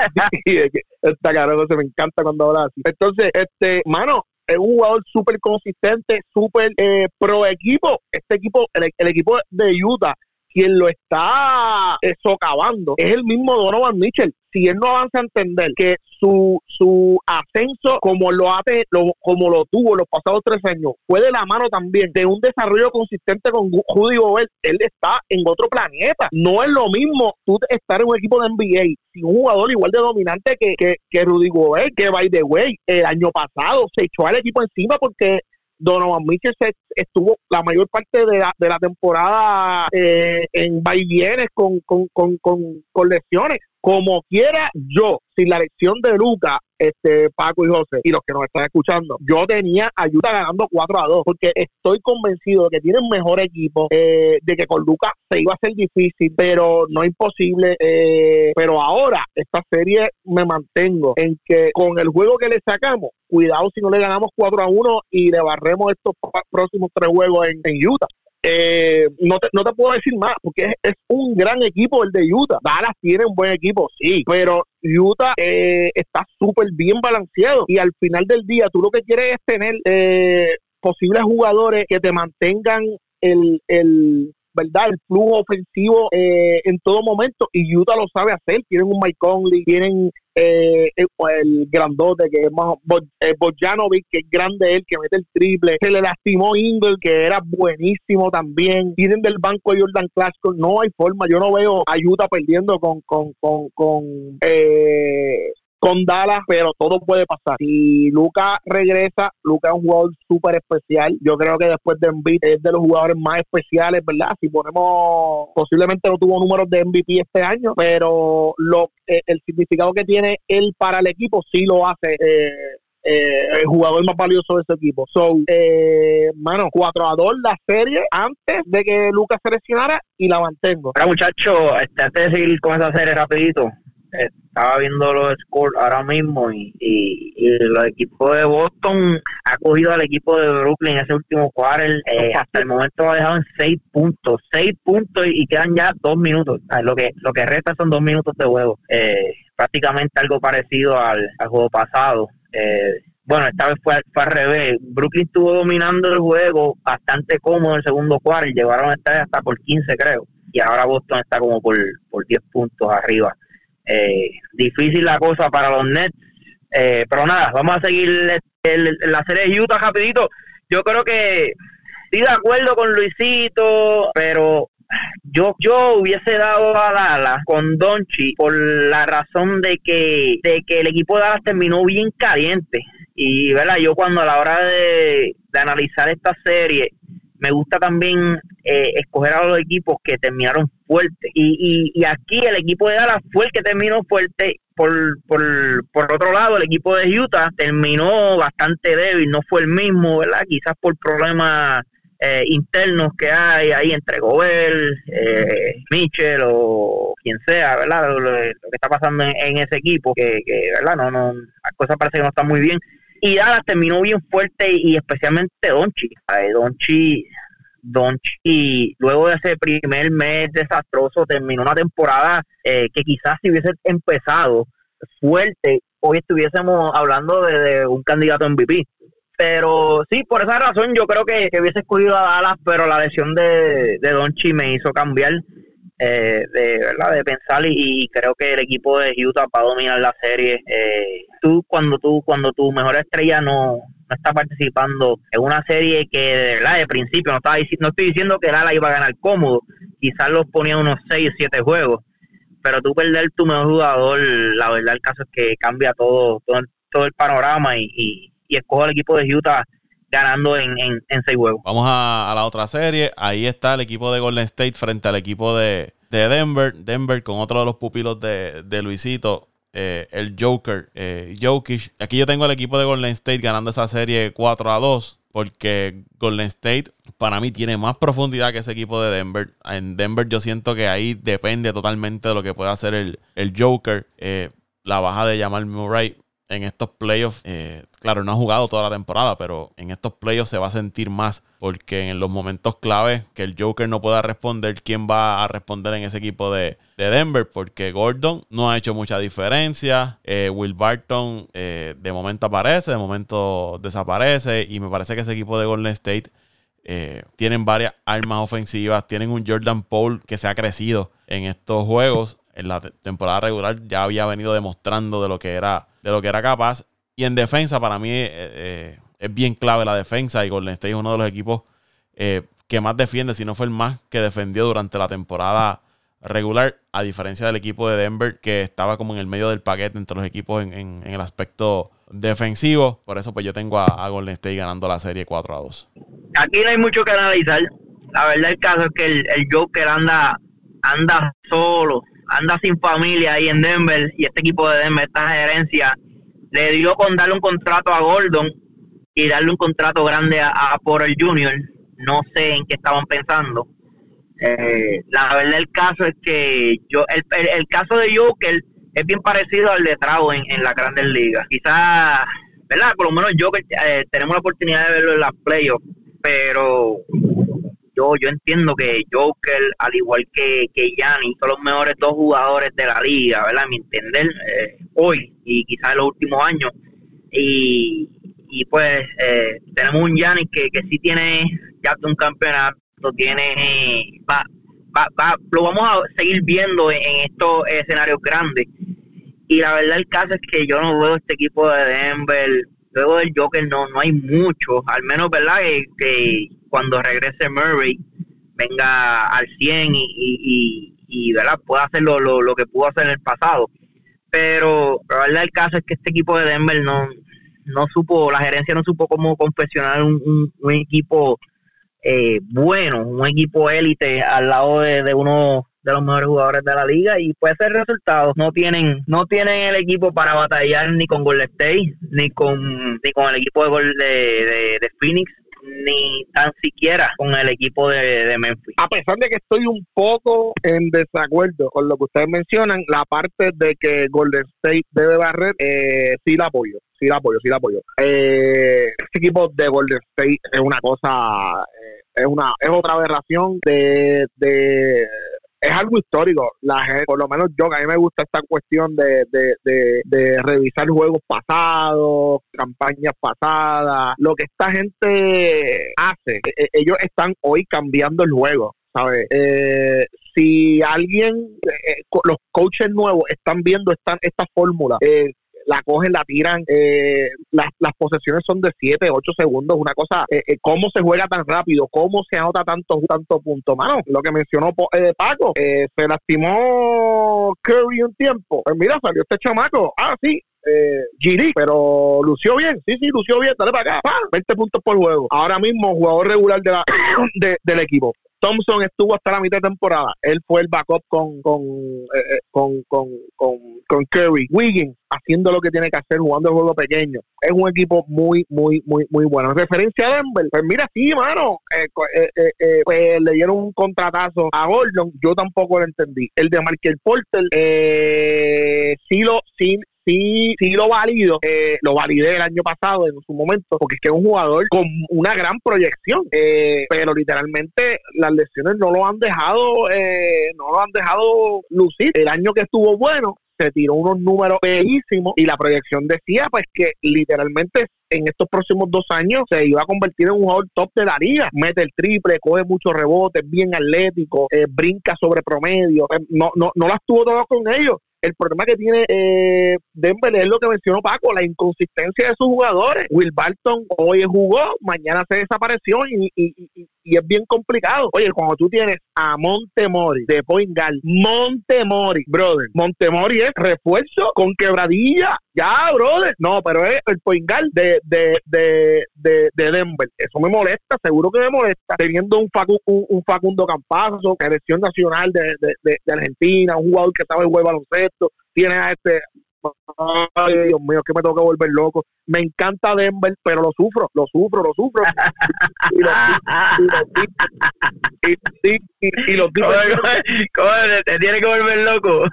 Esta cara, se me encanta cuando habla así. Entonces, este, mano, es un jugador súper consistente, súper eh, pro equipo. Este equipo, el, el, equipo de Utah, quien lo está socavando es el mismo Donovan Mitchell si él no avanza a entender que su, su ascenso como lo hace, lo, como lo tuvo los pasados tres años, fue de la mano también de un desarrollo consistente con Rudy Gobert, él está en otro planeta. No es lo mismo tú estar en un equipo de NBA sin un jugador igual de dominante que, que, que Rudy Gobert, que by the way, el año pasado se echó al equipo encima porque Donovan Mitchell estuvo la mayor parte de la, de la temporada eh, en vaivienes con, con, con, con, lesiones. Como quiera, yo, sin la lección de Luca, este Paco y José, y los que nos están escuchando, yo tenía ayuda ganando 4 a 2, porque estoy convencido de que tienen mejor equipo, eh, de que con Luca se iba a ser difícil, pero no imposible. Eh, pero ahora, esta serie me mantengo en que con el juego que le sacamos, cuidado si no le ganamos 4 a 1 y le barremos estos próximos tres juegos en, en Utah. Eh, no, te, no te puedo decir más, porque es, un gran equipo el de Utah. Dallas tiene un buen equipo, sí, pero Utah eh, está súper bien balanceado y al final del día tú lo que quieres es tener eh, posibles jugadores que te mantengan el, el ¿verdad? El flujo ofensivo eh, en todo momento y Utah lo sabe hacer. Tienen un Mike Conley, tienen eh, el, grandote que es más eh, Bojanovic, que es grande él, que mete el triple. Se le lastimó Ingle, que era buenísimo también. Tienen del banco Jordan Clarkson. No hay forma. Yo no veo a Utah perdiendo con, con, con, con eh, con Dallas, pero todo puede pasar. Si Luca regresa, Luca es un jugador súper especial. Yo creo que después de Embiid es de los jugadores más especiales, ¿verdad? Si ponemos, posiblemente no tuvo números de MVP este año, pero lo eh, el significado que tiene él para el equipo sí lo hace. Eh, eh, el jugador más valioso de ese equipo. So, eh, mano, 4 a 2 la serie antes de que Lucas se lesionara y la mantengo. Ahora, muchachos, este, antes de seguir con esa serie rapidito, estaba viendo los scores ahora mismo y, y, el equipo de Boston ha cogido al equipo de Brooklyn ese último quarter. Eh, hasta el momento ha dejado en seis puntos, seis puntos y, quedan ya dos minutos. lo que lo que resta son dos minutos de juego. Eh, prácticamente algo parecido al, juego pasado. Eh, bueno, esta vez fue, fue, al revés. Brooklyn estuvo dominando el juego bastante cómodo en el segundo cuarto. Llevaron esta hasta por 15, creo. Y ahora Boston está como por, por 10 puntos arriba. Eh, difícil la cosa para los Nets. Eh, pero nada, vamos a seguir la serie de Utah rapidito. Yo creo que estoy de acuerdo con Luisito, pero yo yo hubiese dado a Dallas con Donchi por la razón de que de que el equipo de Dallas terminó bien caliente y verdad yo cuando a la hora de, analizar esta serie me gusta también eh, escoger a los equipos que terminaron fuertes y, y, aquí el equipo de Dallas fue el que terminó fuerte por, por, por otro lado, el equipo de Utah terminó bastante débil, no fue el mismo, ¿verdad? Quizás por problemas eh, internos que hay ahí entre Gobel, eh, Mitchell o quien sea, ¿verdad? Lo, que está pasando en, ese equipo, que, ¿verdad? No, no, las cosas parece que no están muy bien. Y Dallas terminó bien fuerte y especialmente Donchi. Donchi, Donchi, luego de ese primer mes desastroso, terminó una temporada eh, que quizás si hubiese empezado fuerte, hoy estuviésemos hablando de, un candidato MVP. Pero sí, por esa razón yo creo que, hubiese escogido a Dallas, pero la lesión de, de Donchi me hizo cambiar eh, de verdad de pensar y, creo que el equipo de Utah va a dominar la serie. Eh, tú cuando tú cuando tu mejor estrella no, no está participando en una serie que de verdad de principio no estaba no estoy diciendo que Dallas iba a ganar cómodo, quizás los ponía unos 6 o 7 juegos, pero tú perder tu mejor jugador, la verdad el caso es que cambia todo todo, todo el panorama y, y, y escojo el equipo de Utah ganando en, en, seis juegos. Vamos a, la otra serie. Ahí está el equipo de Golden State frente al equipo de, Denver. Denver con otro de los pupilos de, Luisito. Eh, el Joker, eh, Jokic. Aquí yo tengo el equipo de Golden State ganando esa serie 4 a 2. Porque Golden State para mí tiene más profundidad que ese equipo de Denver. En Denver yo siento que ahí depende totalmente de lo que pueda hacer el, Joker. Eh, la baja de Jamal Murray en estos playoffs, eh, claro, no ha jugado toda la temporada, pero en estos playoffs se va a sentir más porque en los momentos clave que el Joker no pueda responder, ¿quién va a responder en ese equipo de, Denver? Porque Gordon no ha hecho mucha diferencia, eh, Will Barton eh, de momento aparece, de momento desaparece y me parece que ese equipo de Golden State tienen varias armas ofensivas, tienen un Jordan Paul que se ha crecido en estos juegos. En la temporada regular ya había venido demostrando de lo que era de lo que era capaz. Y en defensa, para mí eh, eh, es bien clave la defensa. Y Golden State es uno de los equipos eh, que más defiende, si no fue el más que defendió durante la temporada regular, a diferencia del equipo de Denver, que estaba como en el medio del paquete entre los equipos en, el aspecto defensivo. Por eso, pues yo tengo a, Golden State ganando la serie 4 a 2. Aquí no hay mucho que analizar. La verdad, el caso es que el, el Joker anda, anda solo anda sin familia ahí en Denver y este equipo de Denver, esta gerencia, le dio con darle un contrato a Gordon y darle un contrato grande a, por el Junior. No sé en qué estaban pensando. Eh, la verdad el caso es que yo el, el, caso de Joker es bien parecido al de Trau en, en la Grandes Ligas. Quizás, ¿verdad? Por lo menos Joker eh, tenemos la oportunidad de verlo en las playoffs, pero yo, yo entiendo que Joker, al igual que, que Gianni, son los mejores dos jugadores de la liga, ¿verdad? A mi entender, eh, hoy y quizás en los últimos años. Y, y pues eh, tenemos un Gianni que, que sí tiene ya un campeonato, tiene, va, va, va, lo vamos a seguir viendo en, estos escenarios grandes. Y la verdad el caso es que yo no veo este equipo de Denver, luego del Joker no, no hay mucho, al menos, ¿verdad? que cuando regrese Murray venga al 100 y, y, y, ¿verdad? pueda hacer lo, lo, que pudo hacer en el pasado. Pero la verdad el caso es que este equipo de Denver no, no supo, la gerencia no supo cómo confeccionar un, un, equipo eh, bueno, un equipo élite al lado de, uno de los mejores jugadores de la liga y puede ser resultado. No tienen, no tienen el equipo para batallar ni con Golden State, ni con, ni con el equipo de, de, de Phoenix, ni tan siquiera con el equipo de, Memphis. A pesar de que estoy un poco en desacuerdo con lo que ustedes mencionan, la parte de que Golden State debe barrer, eh, sí la apoyo, sí la apoyo, sí la apoyo. Eh, este equipo de Golden State es una cosa, eh, es una es otra aberración de, de es algo histórico. La gente, por lo menos yo, a mí me gusta esta cuestión de, de, revisar juegos pasados, campañas pasadas, lo que esta gente hace. E, e, ellos están hoy cambiando el juego. ¿sabes? Eh, si alguien, eh, los coaches nuevos están viendo esta, esta fórmula, eh, la cogen, la tiran, eh, las, las posesiones son de 7, 8 segundos, una cosa, eh, eh, cómo se juega tan rápido, cómo se anota tanto, tanto punto, mano, lo que mencionó eh, Paco, eh, se lastimó Curry un tiempo, pues mira, salió este chamaco, ah, sí, eh, Giri, pero lució bien, sí, sí, lució bien, dale para acá, ¡pam! 20 puntos por juego. Ahora mismo jugador regular de la, de- del equipo. Thompson estuvo hasta la mitad de temporada. Él fue el backup con con, eh, eh, con, con, Curry. Wiggins haciendo lo que tiene que hacer, jugando el juego pequeño. Es un equipo muy, muy, muy, muy bueno. En referencia a Denver, pues mira, sí, mano, eh, eh, pues le dieron un contratazo a Gordon. Yo tampoco lo entendí. El de Michael Porter, eh, sí lo, sí, sí, sí lo valido, eh, lo validé el año pasado en su momento, porque es que es un jugador con una gran proyección, eh, pero literalmente las lesiones no lo han dejado, eh, no lo han dejado lucir. El año que estuvo bueno, se tiró unos números bellísimos y la proyección decía pues que literalmente en estos próximos dos años se iba a convertir en un jugador top de la liga. Mete el triple, coge muchos rebotes, bien atlético, eh, brinca sobre promedio. Eh, no, no, no las tuvo todas con ellos. El problema que tiene eh, Denver es lo que mencionó Paco, la inconsistencia de sus jugadores. Will Barton hoy jugó, mañana se desapareció y, y- y- y es bien complicado. Oye, cuando tú tienes a Montemori de point Montemori, brother, Montemori es refuerzo con quebradilla, ya, brother. No, pero es el point de, de, de, de, de Denver. Eso me molesta, seguro que me molesta. Teniendo un, Facu- un, un Facundo Campazo, selección nacional de, de, de, de Argentina, un jugador que sabe jugar baloncesto, tiene a este Ay, Dios mío, que me tengo que volver loco. Me encanta Denver, pero lo sufro, lo sufro, lo sufro. y los y los y- y- y- y los te tiene que volver loco.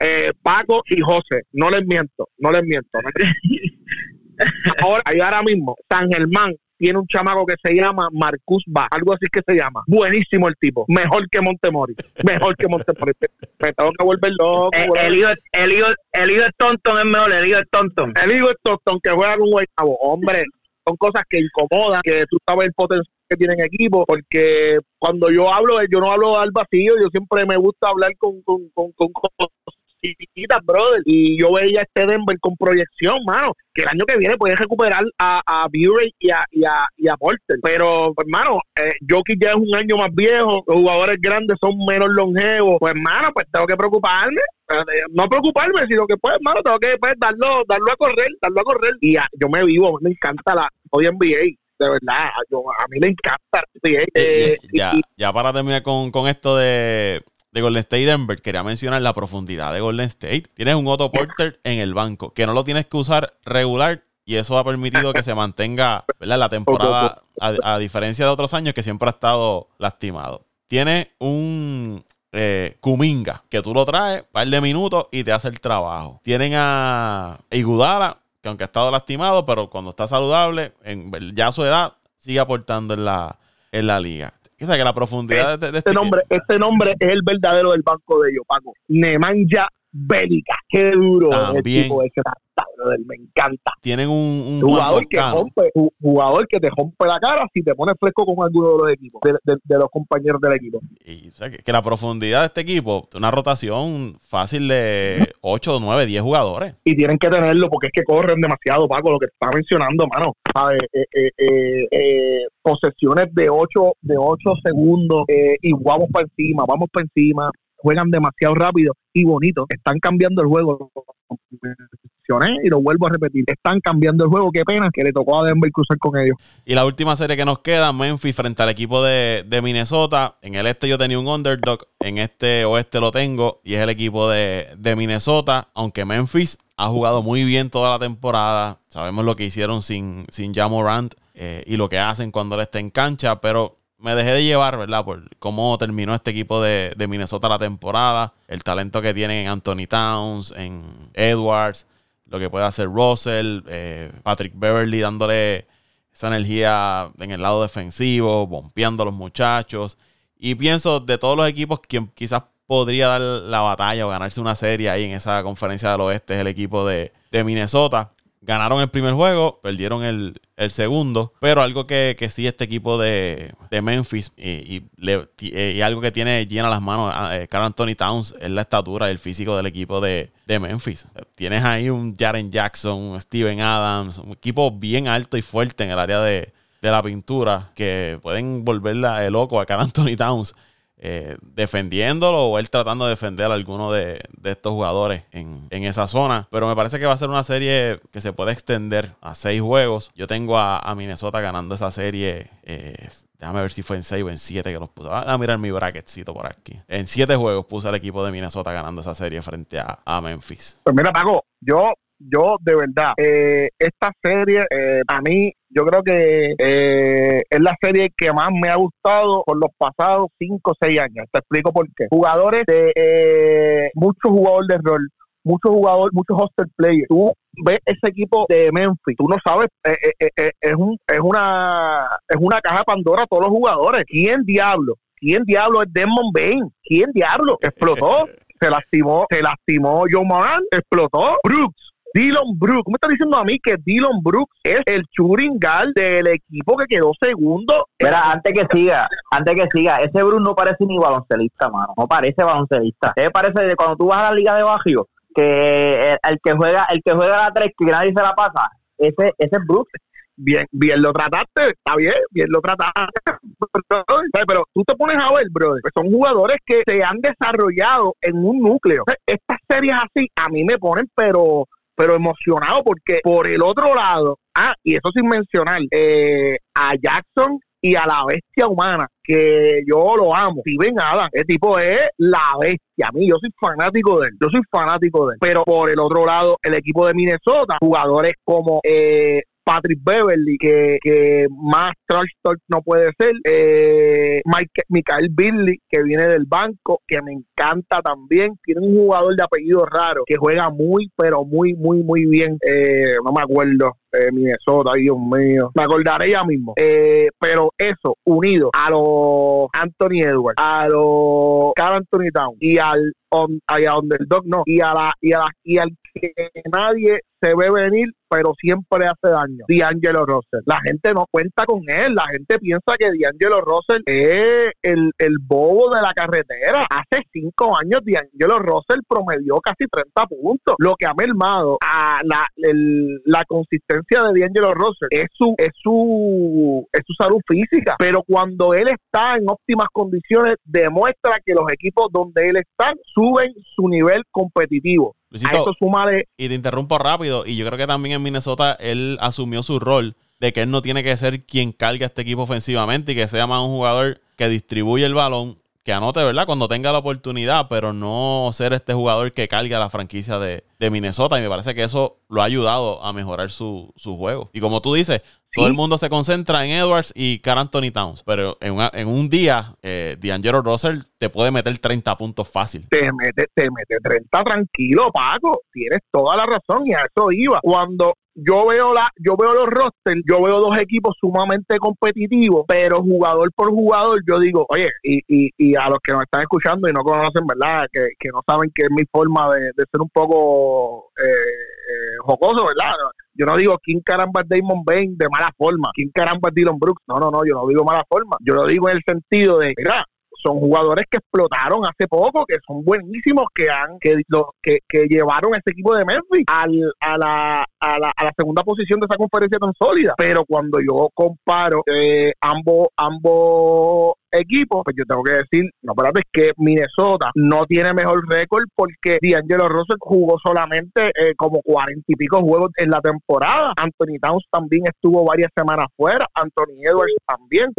eh, Paco y José, no les miento, no les miento. Ahora, ahí ahora mismo, San Germán tiene un chamaco que se llama Marcus Ba, algo así que se llama. Buenísimo el tipo, mejor que Montemori, mejor que Montemori. Me tengo que volver loco. Eh, el, hijo, el, hijo, el hijo de Tonton es mejor, el hijo de Tonton. El hijo de Stockton que juega con Guaynabo, hombre, son cosas que incomodan, que tú sabes el potencial que tienen equipo, porque cuando yo hablo, yo no hablo al vacío, yo siempre me gusta hablar con, con, con, con cositas, brother, y yo veía este Denver con proyección, mano, que el año que viene puede recuperar a, a Bury y a, y a, y a Porter, pero, hermano, eh, Jokic ya es un año más viejo, los jugadores grandes son menos longevos, pues, hermano, pues tengo que preocuparme, eh, no preocuparme, sino que pues, hermano, tengo que pues, darlo, darlo a correr, darlo a correr. Y yo me vivo, me encanta la hoy NBA, de verdad, yo, a mí me encanta NBA. eh, ya, y- ya para terminar con, con esto de, de Golden State y Denver, quería mencionar la profundidad de Golden State. Tienes un Otto Porter en el banco, que no lo tienes que usar regular y eso ha permitido que se mantenga ¿verdad? la temporada, a, a diferencia de otros años que siempre ha estado lastimado. Tiene un eh, Kuminga, que tú lo traes, par de minutos y te hace el trabajo. Tienen a Igudala, que aunque ha estado lastimado, pero cuando está saludable, en ya a su edad, sigue aportando en la, en la liga. O sea, que la profundidad de, de este nombre, este nombre es el verdadero del banco de ellos, Paco. Nemanja Bélica, qué duro es el También. tipo ese, está, brother, me encanta. tienen un, un Jugador que, rompe, ju- jugador que te rompe la cara si te pones fresco con alguno de los equipos, de, de- de los compañeros del equipo. Y, o sea, que, que la profundidad de este equipo, una rotación fácil de 8, 9, 10 jugadores. y tienen que tenerlo porque es que corren demasiado, Paco, lo que estaba mencionando, mano. ¿sabes? Eh, eh, eh, eh, posesiones de 8 de ocho segundos eh, y vamos para encima, vamos para encima. Juegan demasiado rápido y bonito. Están cambiando el juego. Y lo vuelvo a repetir. Están cambiando el juego. Qué pena que le tocó a Denver cruzar con ellos. Y la última serie que nos queda, Memphis frente al equipo de, Minnesota. En el este yo tenía un underdog, en este oeste lo tengo y es el equipo de, Minnesota. Aunque Memphis ha jugado muy bien toda la temporada, sabemos lo que hicieron sin, sin Ja Morant eh, y lo que hacen cuando él está en cancha, pero me dejé de llevar, ¿verdad? Por cómo terminó este equipo de, de Minnesota la temporada, el talento que tienen en Anthony Towns, en Edwards, lo que puede hacer Russell, eh, Patrick Beverly dándole esa energía en el lado defensivo, bompeando a los muchachos. Y pienso de todos los equipos, quien quizás podría dar la batalla o ganarse una serie ahí en esa conferencia del oeste es el equipo de, de Minnesota. Ganaron el primer juego, perdieron el, segundo, pero algo que, que sí este equipo de, Memphis y, y, algo que tiene llena las manos a eh, Carl Anthony Towns es la estatura y el físico del equipo de, Memphis. Tienes ahí un Jaren Jackson, un Steven Adams, un equipo bien alto y fuerte en el área de, de la pintura que pueden volverla loco a Carl Anthony Towns eh, defendiéndolo o él tratando de defender a alguno de, estos jugadores en, esa zona. Pero me parece que va a ser una serie que se puede extender a seis juegos. Yo tengo a, Minnesota ganando esa serie. Eh, déjame ver si fue en seis o en siete que los puse. a mirar mi bracketcito por aquí. En siete juegos puse al equipo de Minnesota ganando esa serie frente a, Memphis. Pues mira, Paco, yo yo de verdad, eh, esta serie a mí yo creo que eh, es la serie que más me ha gustado por los pasados 5 o 6 años. Te explico por qué. Jugadores de eh, muchos jugadores de rol, muchos jugadores, muchos hostel players. Tú ves ese equipo de Memphis, tú no sabes, eh, es, un, es, una, es una caja Pandora a todos los jugadores. ¿Quién diablo? ¿Quién diablo es Desmond Bain? ¿Quién diablo? Explotó. se lastimó, se lastimó Joe Moran, explotó. Brooks, Dylan Brooks. ¿Cómo está diciendo a mí que Dylan Brooks es el churingal del equipo que quedó segundo? Mira, antes que siga, antes que siga, ese Brooks no parece ni baloncelista, mano. No parece baloncelista. ¿Qué parece de cuando tú vas a la liga de Bajío? Que el, que juega, el que juega la tres, que nadie se la pasa, ese, ese es Brooks bien, bien lo trataste, está bien, bien lo trataste, pero tú te pones a ver, brother, pues son jugadores que se han desarrollado en un núcleo. Estas series así a mí me ponen, pero pero emocionado porque por el otro lado, ah, y eso sin mencionar, eh, a Jackson y a la bestia humana, que yo lo amo. ven Adam, el tipo es la bestia. A mí, yo soy fanático de él. Yo soy fanático de él. Pero por el otro lado, el equipo de Minnesota, jugadores como eh, Patrick Beverly, que, que más trash talk no puede ser. Eh, Mike, Michael Billy, que viene del banco, que me encanta también. Tiene un jugador de apellido raro que juega muy, pero muy, muy, muy bien. Eh, no me acuerdo. Eh, Minnesota, Dios mío. Me acordaré ya mismo. Eh, pero eso, unido a los Anthony Edwards, a los Carl Anthony Town y al on, y a Underdog, no, y a la, y a la, y al que nadie se ve venir, pero siempre hace daño. D'Angelo Russell. La gente no cuenta con él. La gente piensa que D'Angelo Russell es el, el bobo de la carretera. Hace cinco años D'Angelo Russell promedió casi 30 puntos. Lo que ha mermado a la, la consistencia de D'Angelo Russell es su, es su, es su salud física. Pero cuando él está en óptimas condiciones, demuestra que los equipos donde él está suben su nivel competitivo y te interrumpo rápido. Y yo creo que también en Minnesota él asumió su rol de que él no tiene que ser quien cargue a este equipo ofensivamente y que sea más un jugador que distribuye el balón, que anote, ¿verdad? Cuando tenga la oportunidad, pero no ser este jugador que cargue a la franquicia de, Minnesota. Y me parece que eso lo ha ayudado a mejorar su, su juego. Y como tú dices, todo el mundo se concentra en Edwards y Carl Anthony Towns. Pero en, en un día, eh, D'Angelo Russell te puede meter 30 puntos fácil. Te mete, te mete 30 tranquilo, Paco. Tienes toda la razón y a eso iba. Cuando yo veo la, yo veo los rosters, yo veo dos equipos sumamente competitivos, pero jugador por jugador, yo digo, oye, y, y, y a los que nos están escuchando y no conocen, ¿verdad? Que, que no saben que es mi forma de, ser un poco eh, eh, jocoso, ¿verdad? Yo no digo quién caramba es Damon Bain de mala forma, quién caramba es Dylan Brooks. No, no, no, yo no digo mala forma. Yo lo digo en el sentido de, mira, son jugadores que explotaron hace poco, que son buenísimos, que han que, que, que llevaron a ese equipo de Memphis al, a, la, a, la, a la segunda posición de esa conferencia tan sólida. Pero cuando yo comparo eh, ambos ambos equipos, pues yo tengo que decir, no, espérate, es que Minnesota no tiene mejor récord porque D'Angelo Russell jugó solamente eh, como cuarenta y pico juegos en la temporada. Anthony Towns también estuvo varias semanas fuera, Anthony Edwards también.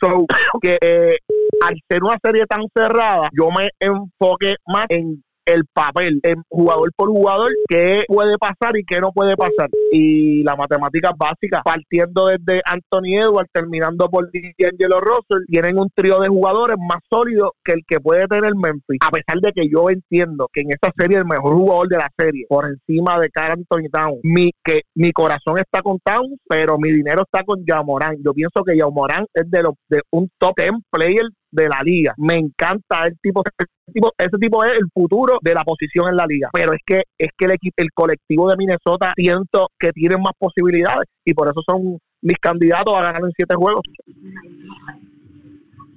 So, que eh, al ser una serie tan cerrada, yo me enfoque más en el papel en jugador por jugador, qué puede pasar y qué no puede pasar. Y la matemática básica, partiendo desde Anthony Edwards, terminando por D'Angelo Russell, tienen un trío de jugadores más sólidos que el que puede tener Memphis. A pesar de que yo entiendo que en esta serie el mejor jugador de la serie, por encima de Carl Anthony Towns, mi, que mi corazón está con Towns, pero mi dinero está con Yamoran. Yo pienso que Yamoran es de, los, de un top 10 player de la liga. Me encanta el tipo, ese tipo, ese tipo es el futuro de la posición en la liga. Pero es que es que el equipo, el colectivo de Minnesota siento que tienen más posibilidades y por eso son mis candidatos a ganar en siete juegos.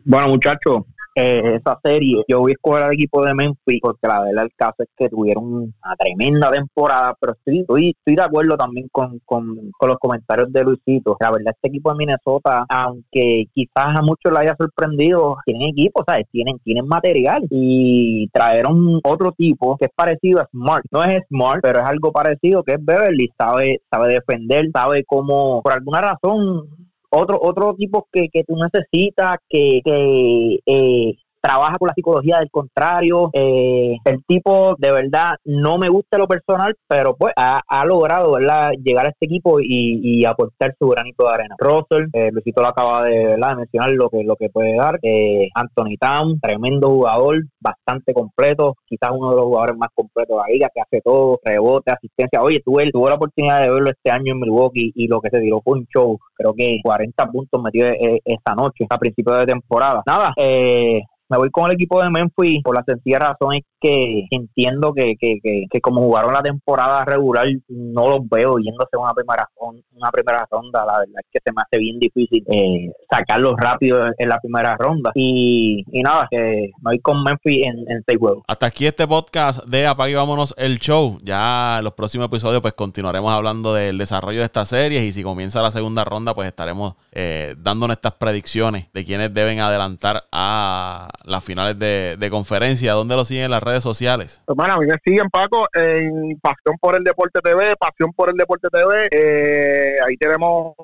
Bueno, muchachos, eh, esa serie, yo voy a escoger al equipo de Memphis porque la verdad el caso es que tuvieron una tremenda temporada, pero estoy, estoy, de acuerdo también con, los comentarios de Luisito. La verdad este equipo de Minnesota, aunque quizás a muchos le haya sorprendido, tienen equipo, ¿sabes? Tienen, tienen material y trajeron otro tipo que es parecido a Smart. No es Smart, pero es algo parecido que es Beverly, sabe, sabe defender, sabe cómo, por alguna razón otro otro tipo que, que tú necesitas que, que eh, trabaja con la psicología del contrario. Eh, el tipo de verdad no me gusta lo personal, pero pues ha, logrado ¿verdad? llegar a este equipo y, aportar su granito de arena. Russell, eh, Luisito lo acaba de, mencionar lo que, lo que puede dar. Eh, Anthony Town, tremendo jugador, bastante completo, quizás uno de los jugadores más completos de la liga, que hace todo, rebote, asistencia. Oye, tuve, tuve la oportunidad de verlo este año en Milwaukee y lo que se tiró fue un show. Creo que 40 puntos metió eh, esta noche, a principio de temporada. Nada, eh, me voy con el equipo de Memphis por la sencilla razón es que entiendo que, que, que, como jugaron la temporada regular no los veo yéndose una primera una primera ronda. La verdad es que se me hace bien difícil eh, sacarlos rápido en la primera ronda. Y, y nada que me voy con Memphis en, en seis hasta aquí este podcast de Apague Vámonos el Show. Ya en los próximos episodios pues continuaremos hablando del desarrollo de esta serie y si comienza la segunda ronda pues estaremos eh, dando nuestras predicciones de quienes deben adelantar a las finales de, conferencia. ¿Dónde lo siguen en las redes sociales? Hermano, a mí me siguen, Paco, en Pasión por el Deporte TV, Pasión por el Deporte TV. Eh, ahí tenemos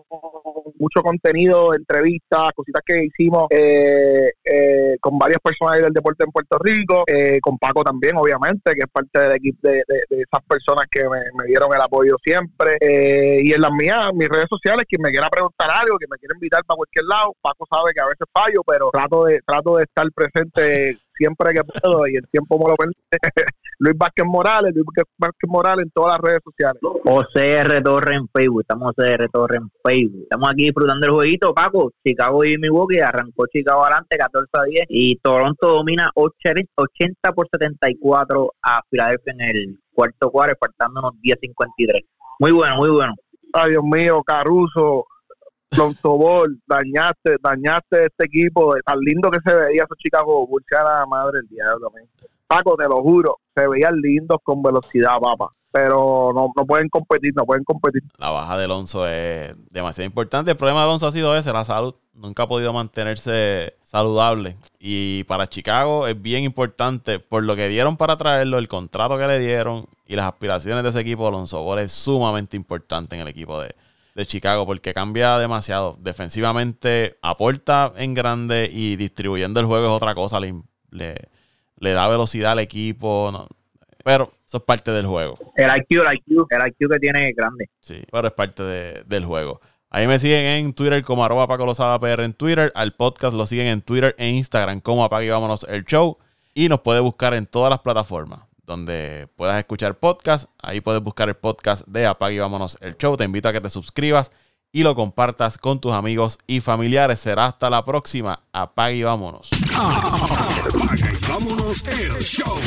mucho contenido, entrevistas, cositas que hicimos eh, eh, con varias personas del deporte en Puerto Rico, con Paco también, obviamente, que es parte del equipo de, esas personas que me, dieron el apoyo siempre. y en las mías, mis redes sociales, quien me quiera preguntar algo, que me invitar para cualquier lado, Paco sabe que a veces fallo, pero trato de, trato de estar presente presente siempre que puedo y el tiempo me lo permite. Luis Vázquez Morales, Luis Vázquez Morales en todas las redes sociales. OCR Torre en Facebook, estamos OCR Torre en Facebook. Estamos aquí disfrutando el jueguito, Paco. Chicago y Milwaukee, arrancó Chicago adelante 14 a 10 y Toronto domina 80 por 74 a Filadelfia en el cuarto cuadro, faltándonos 10-53. Muy bueno, muy bueno. Ay, Dios mío, Caruso, Ball, dañaste, dañaste este equipo, tan lindo que se veía esos Chicago Bulls, la madre del diablo. Paco, te lo juro, se veían lindos con velocidad, papá. Pero no, no pueden competir, no pueden competir. La baja de Alonso es demasiado importante. El problema de Alonso ha sido ese, la salud. Nunca ha podido mantenerse saludable. Y para Chicago es bien importante, por lo que dieron para traerlo, el contrato que le dieron y las aspiraciones de ese equipo, Alonso Ball es sumamente importante en el equipo de, de Chicago porque cambia demasiado. Defensivamente aporta en grande y distribuyendo el juego es otra cosa. Le, le, da velocidad al equipo. Pero eso es parte del juego. El IQ, el IQ, el IQ que tiene es grande. Sí, pero es parte del juego. Ahí me siguen en Twitter como arroba Paco Lozada PR en Twitter. Al podcast lo siguen en Twitter e Instagram como Apague Vámonos el Show. Y nos puede buscar en todas las plataformas donde puedas escuchar podcast. Ahí puedes buscar el podcast de Apague y Vámonos el Show. Te invito a que te suscribas y lo compartas con tus amigos y familiares. Será hasta la próxima. Apague y vámonos. Y vámonos el show.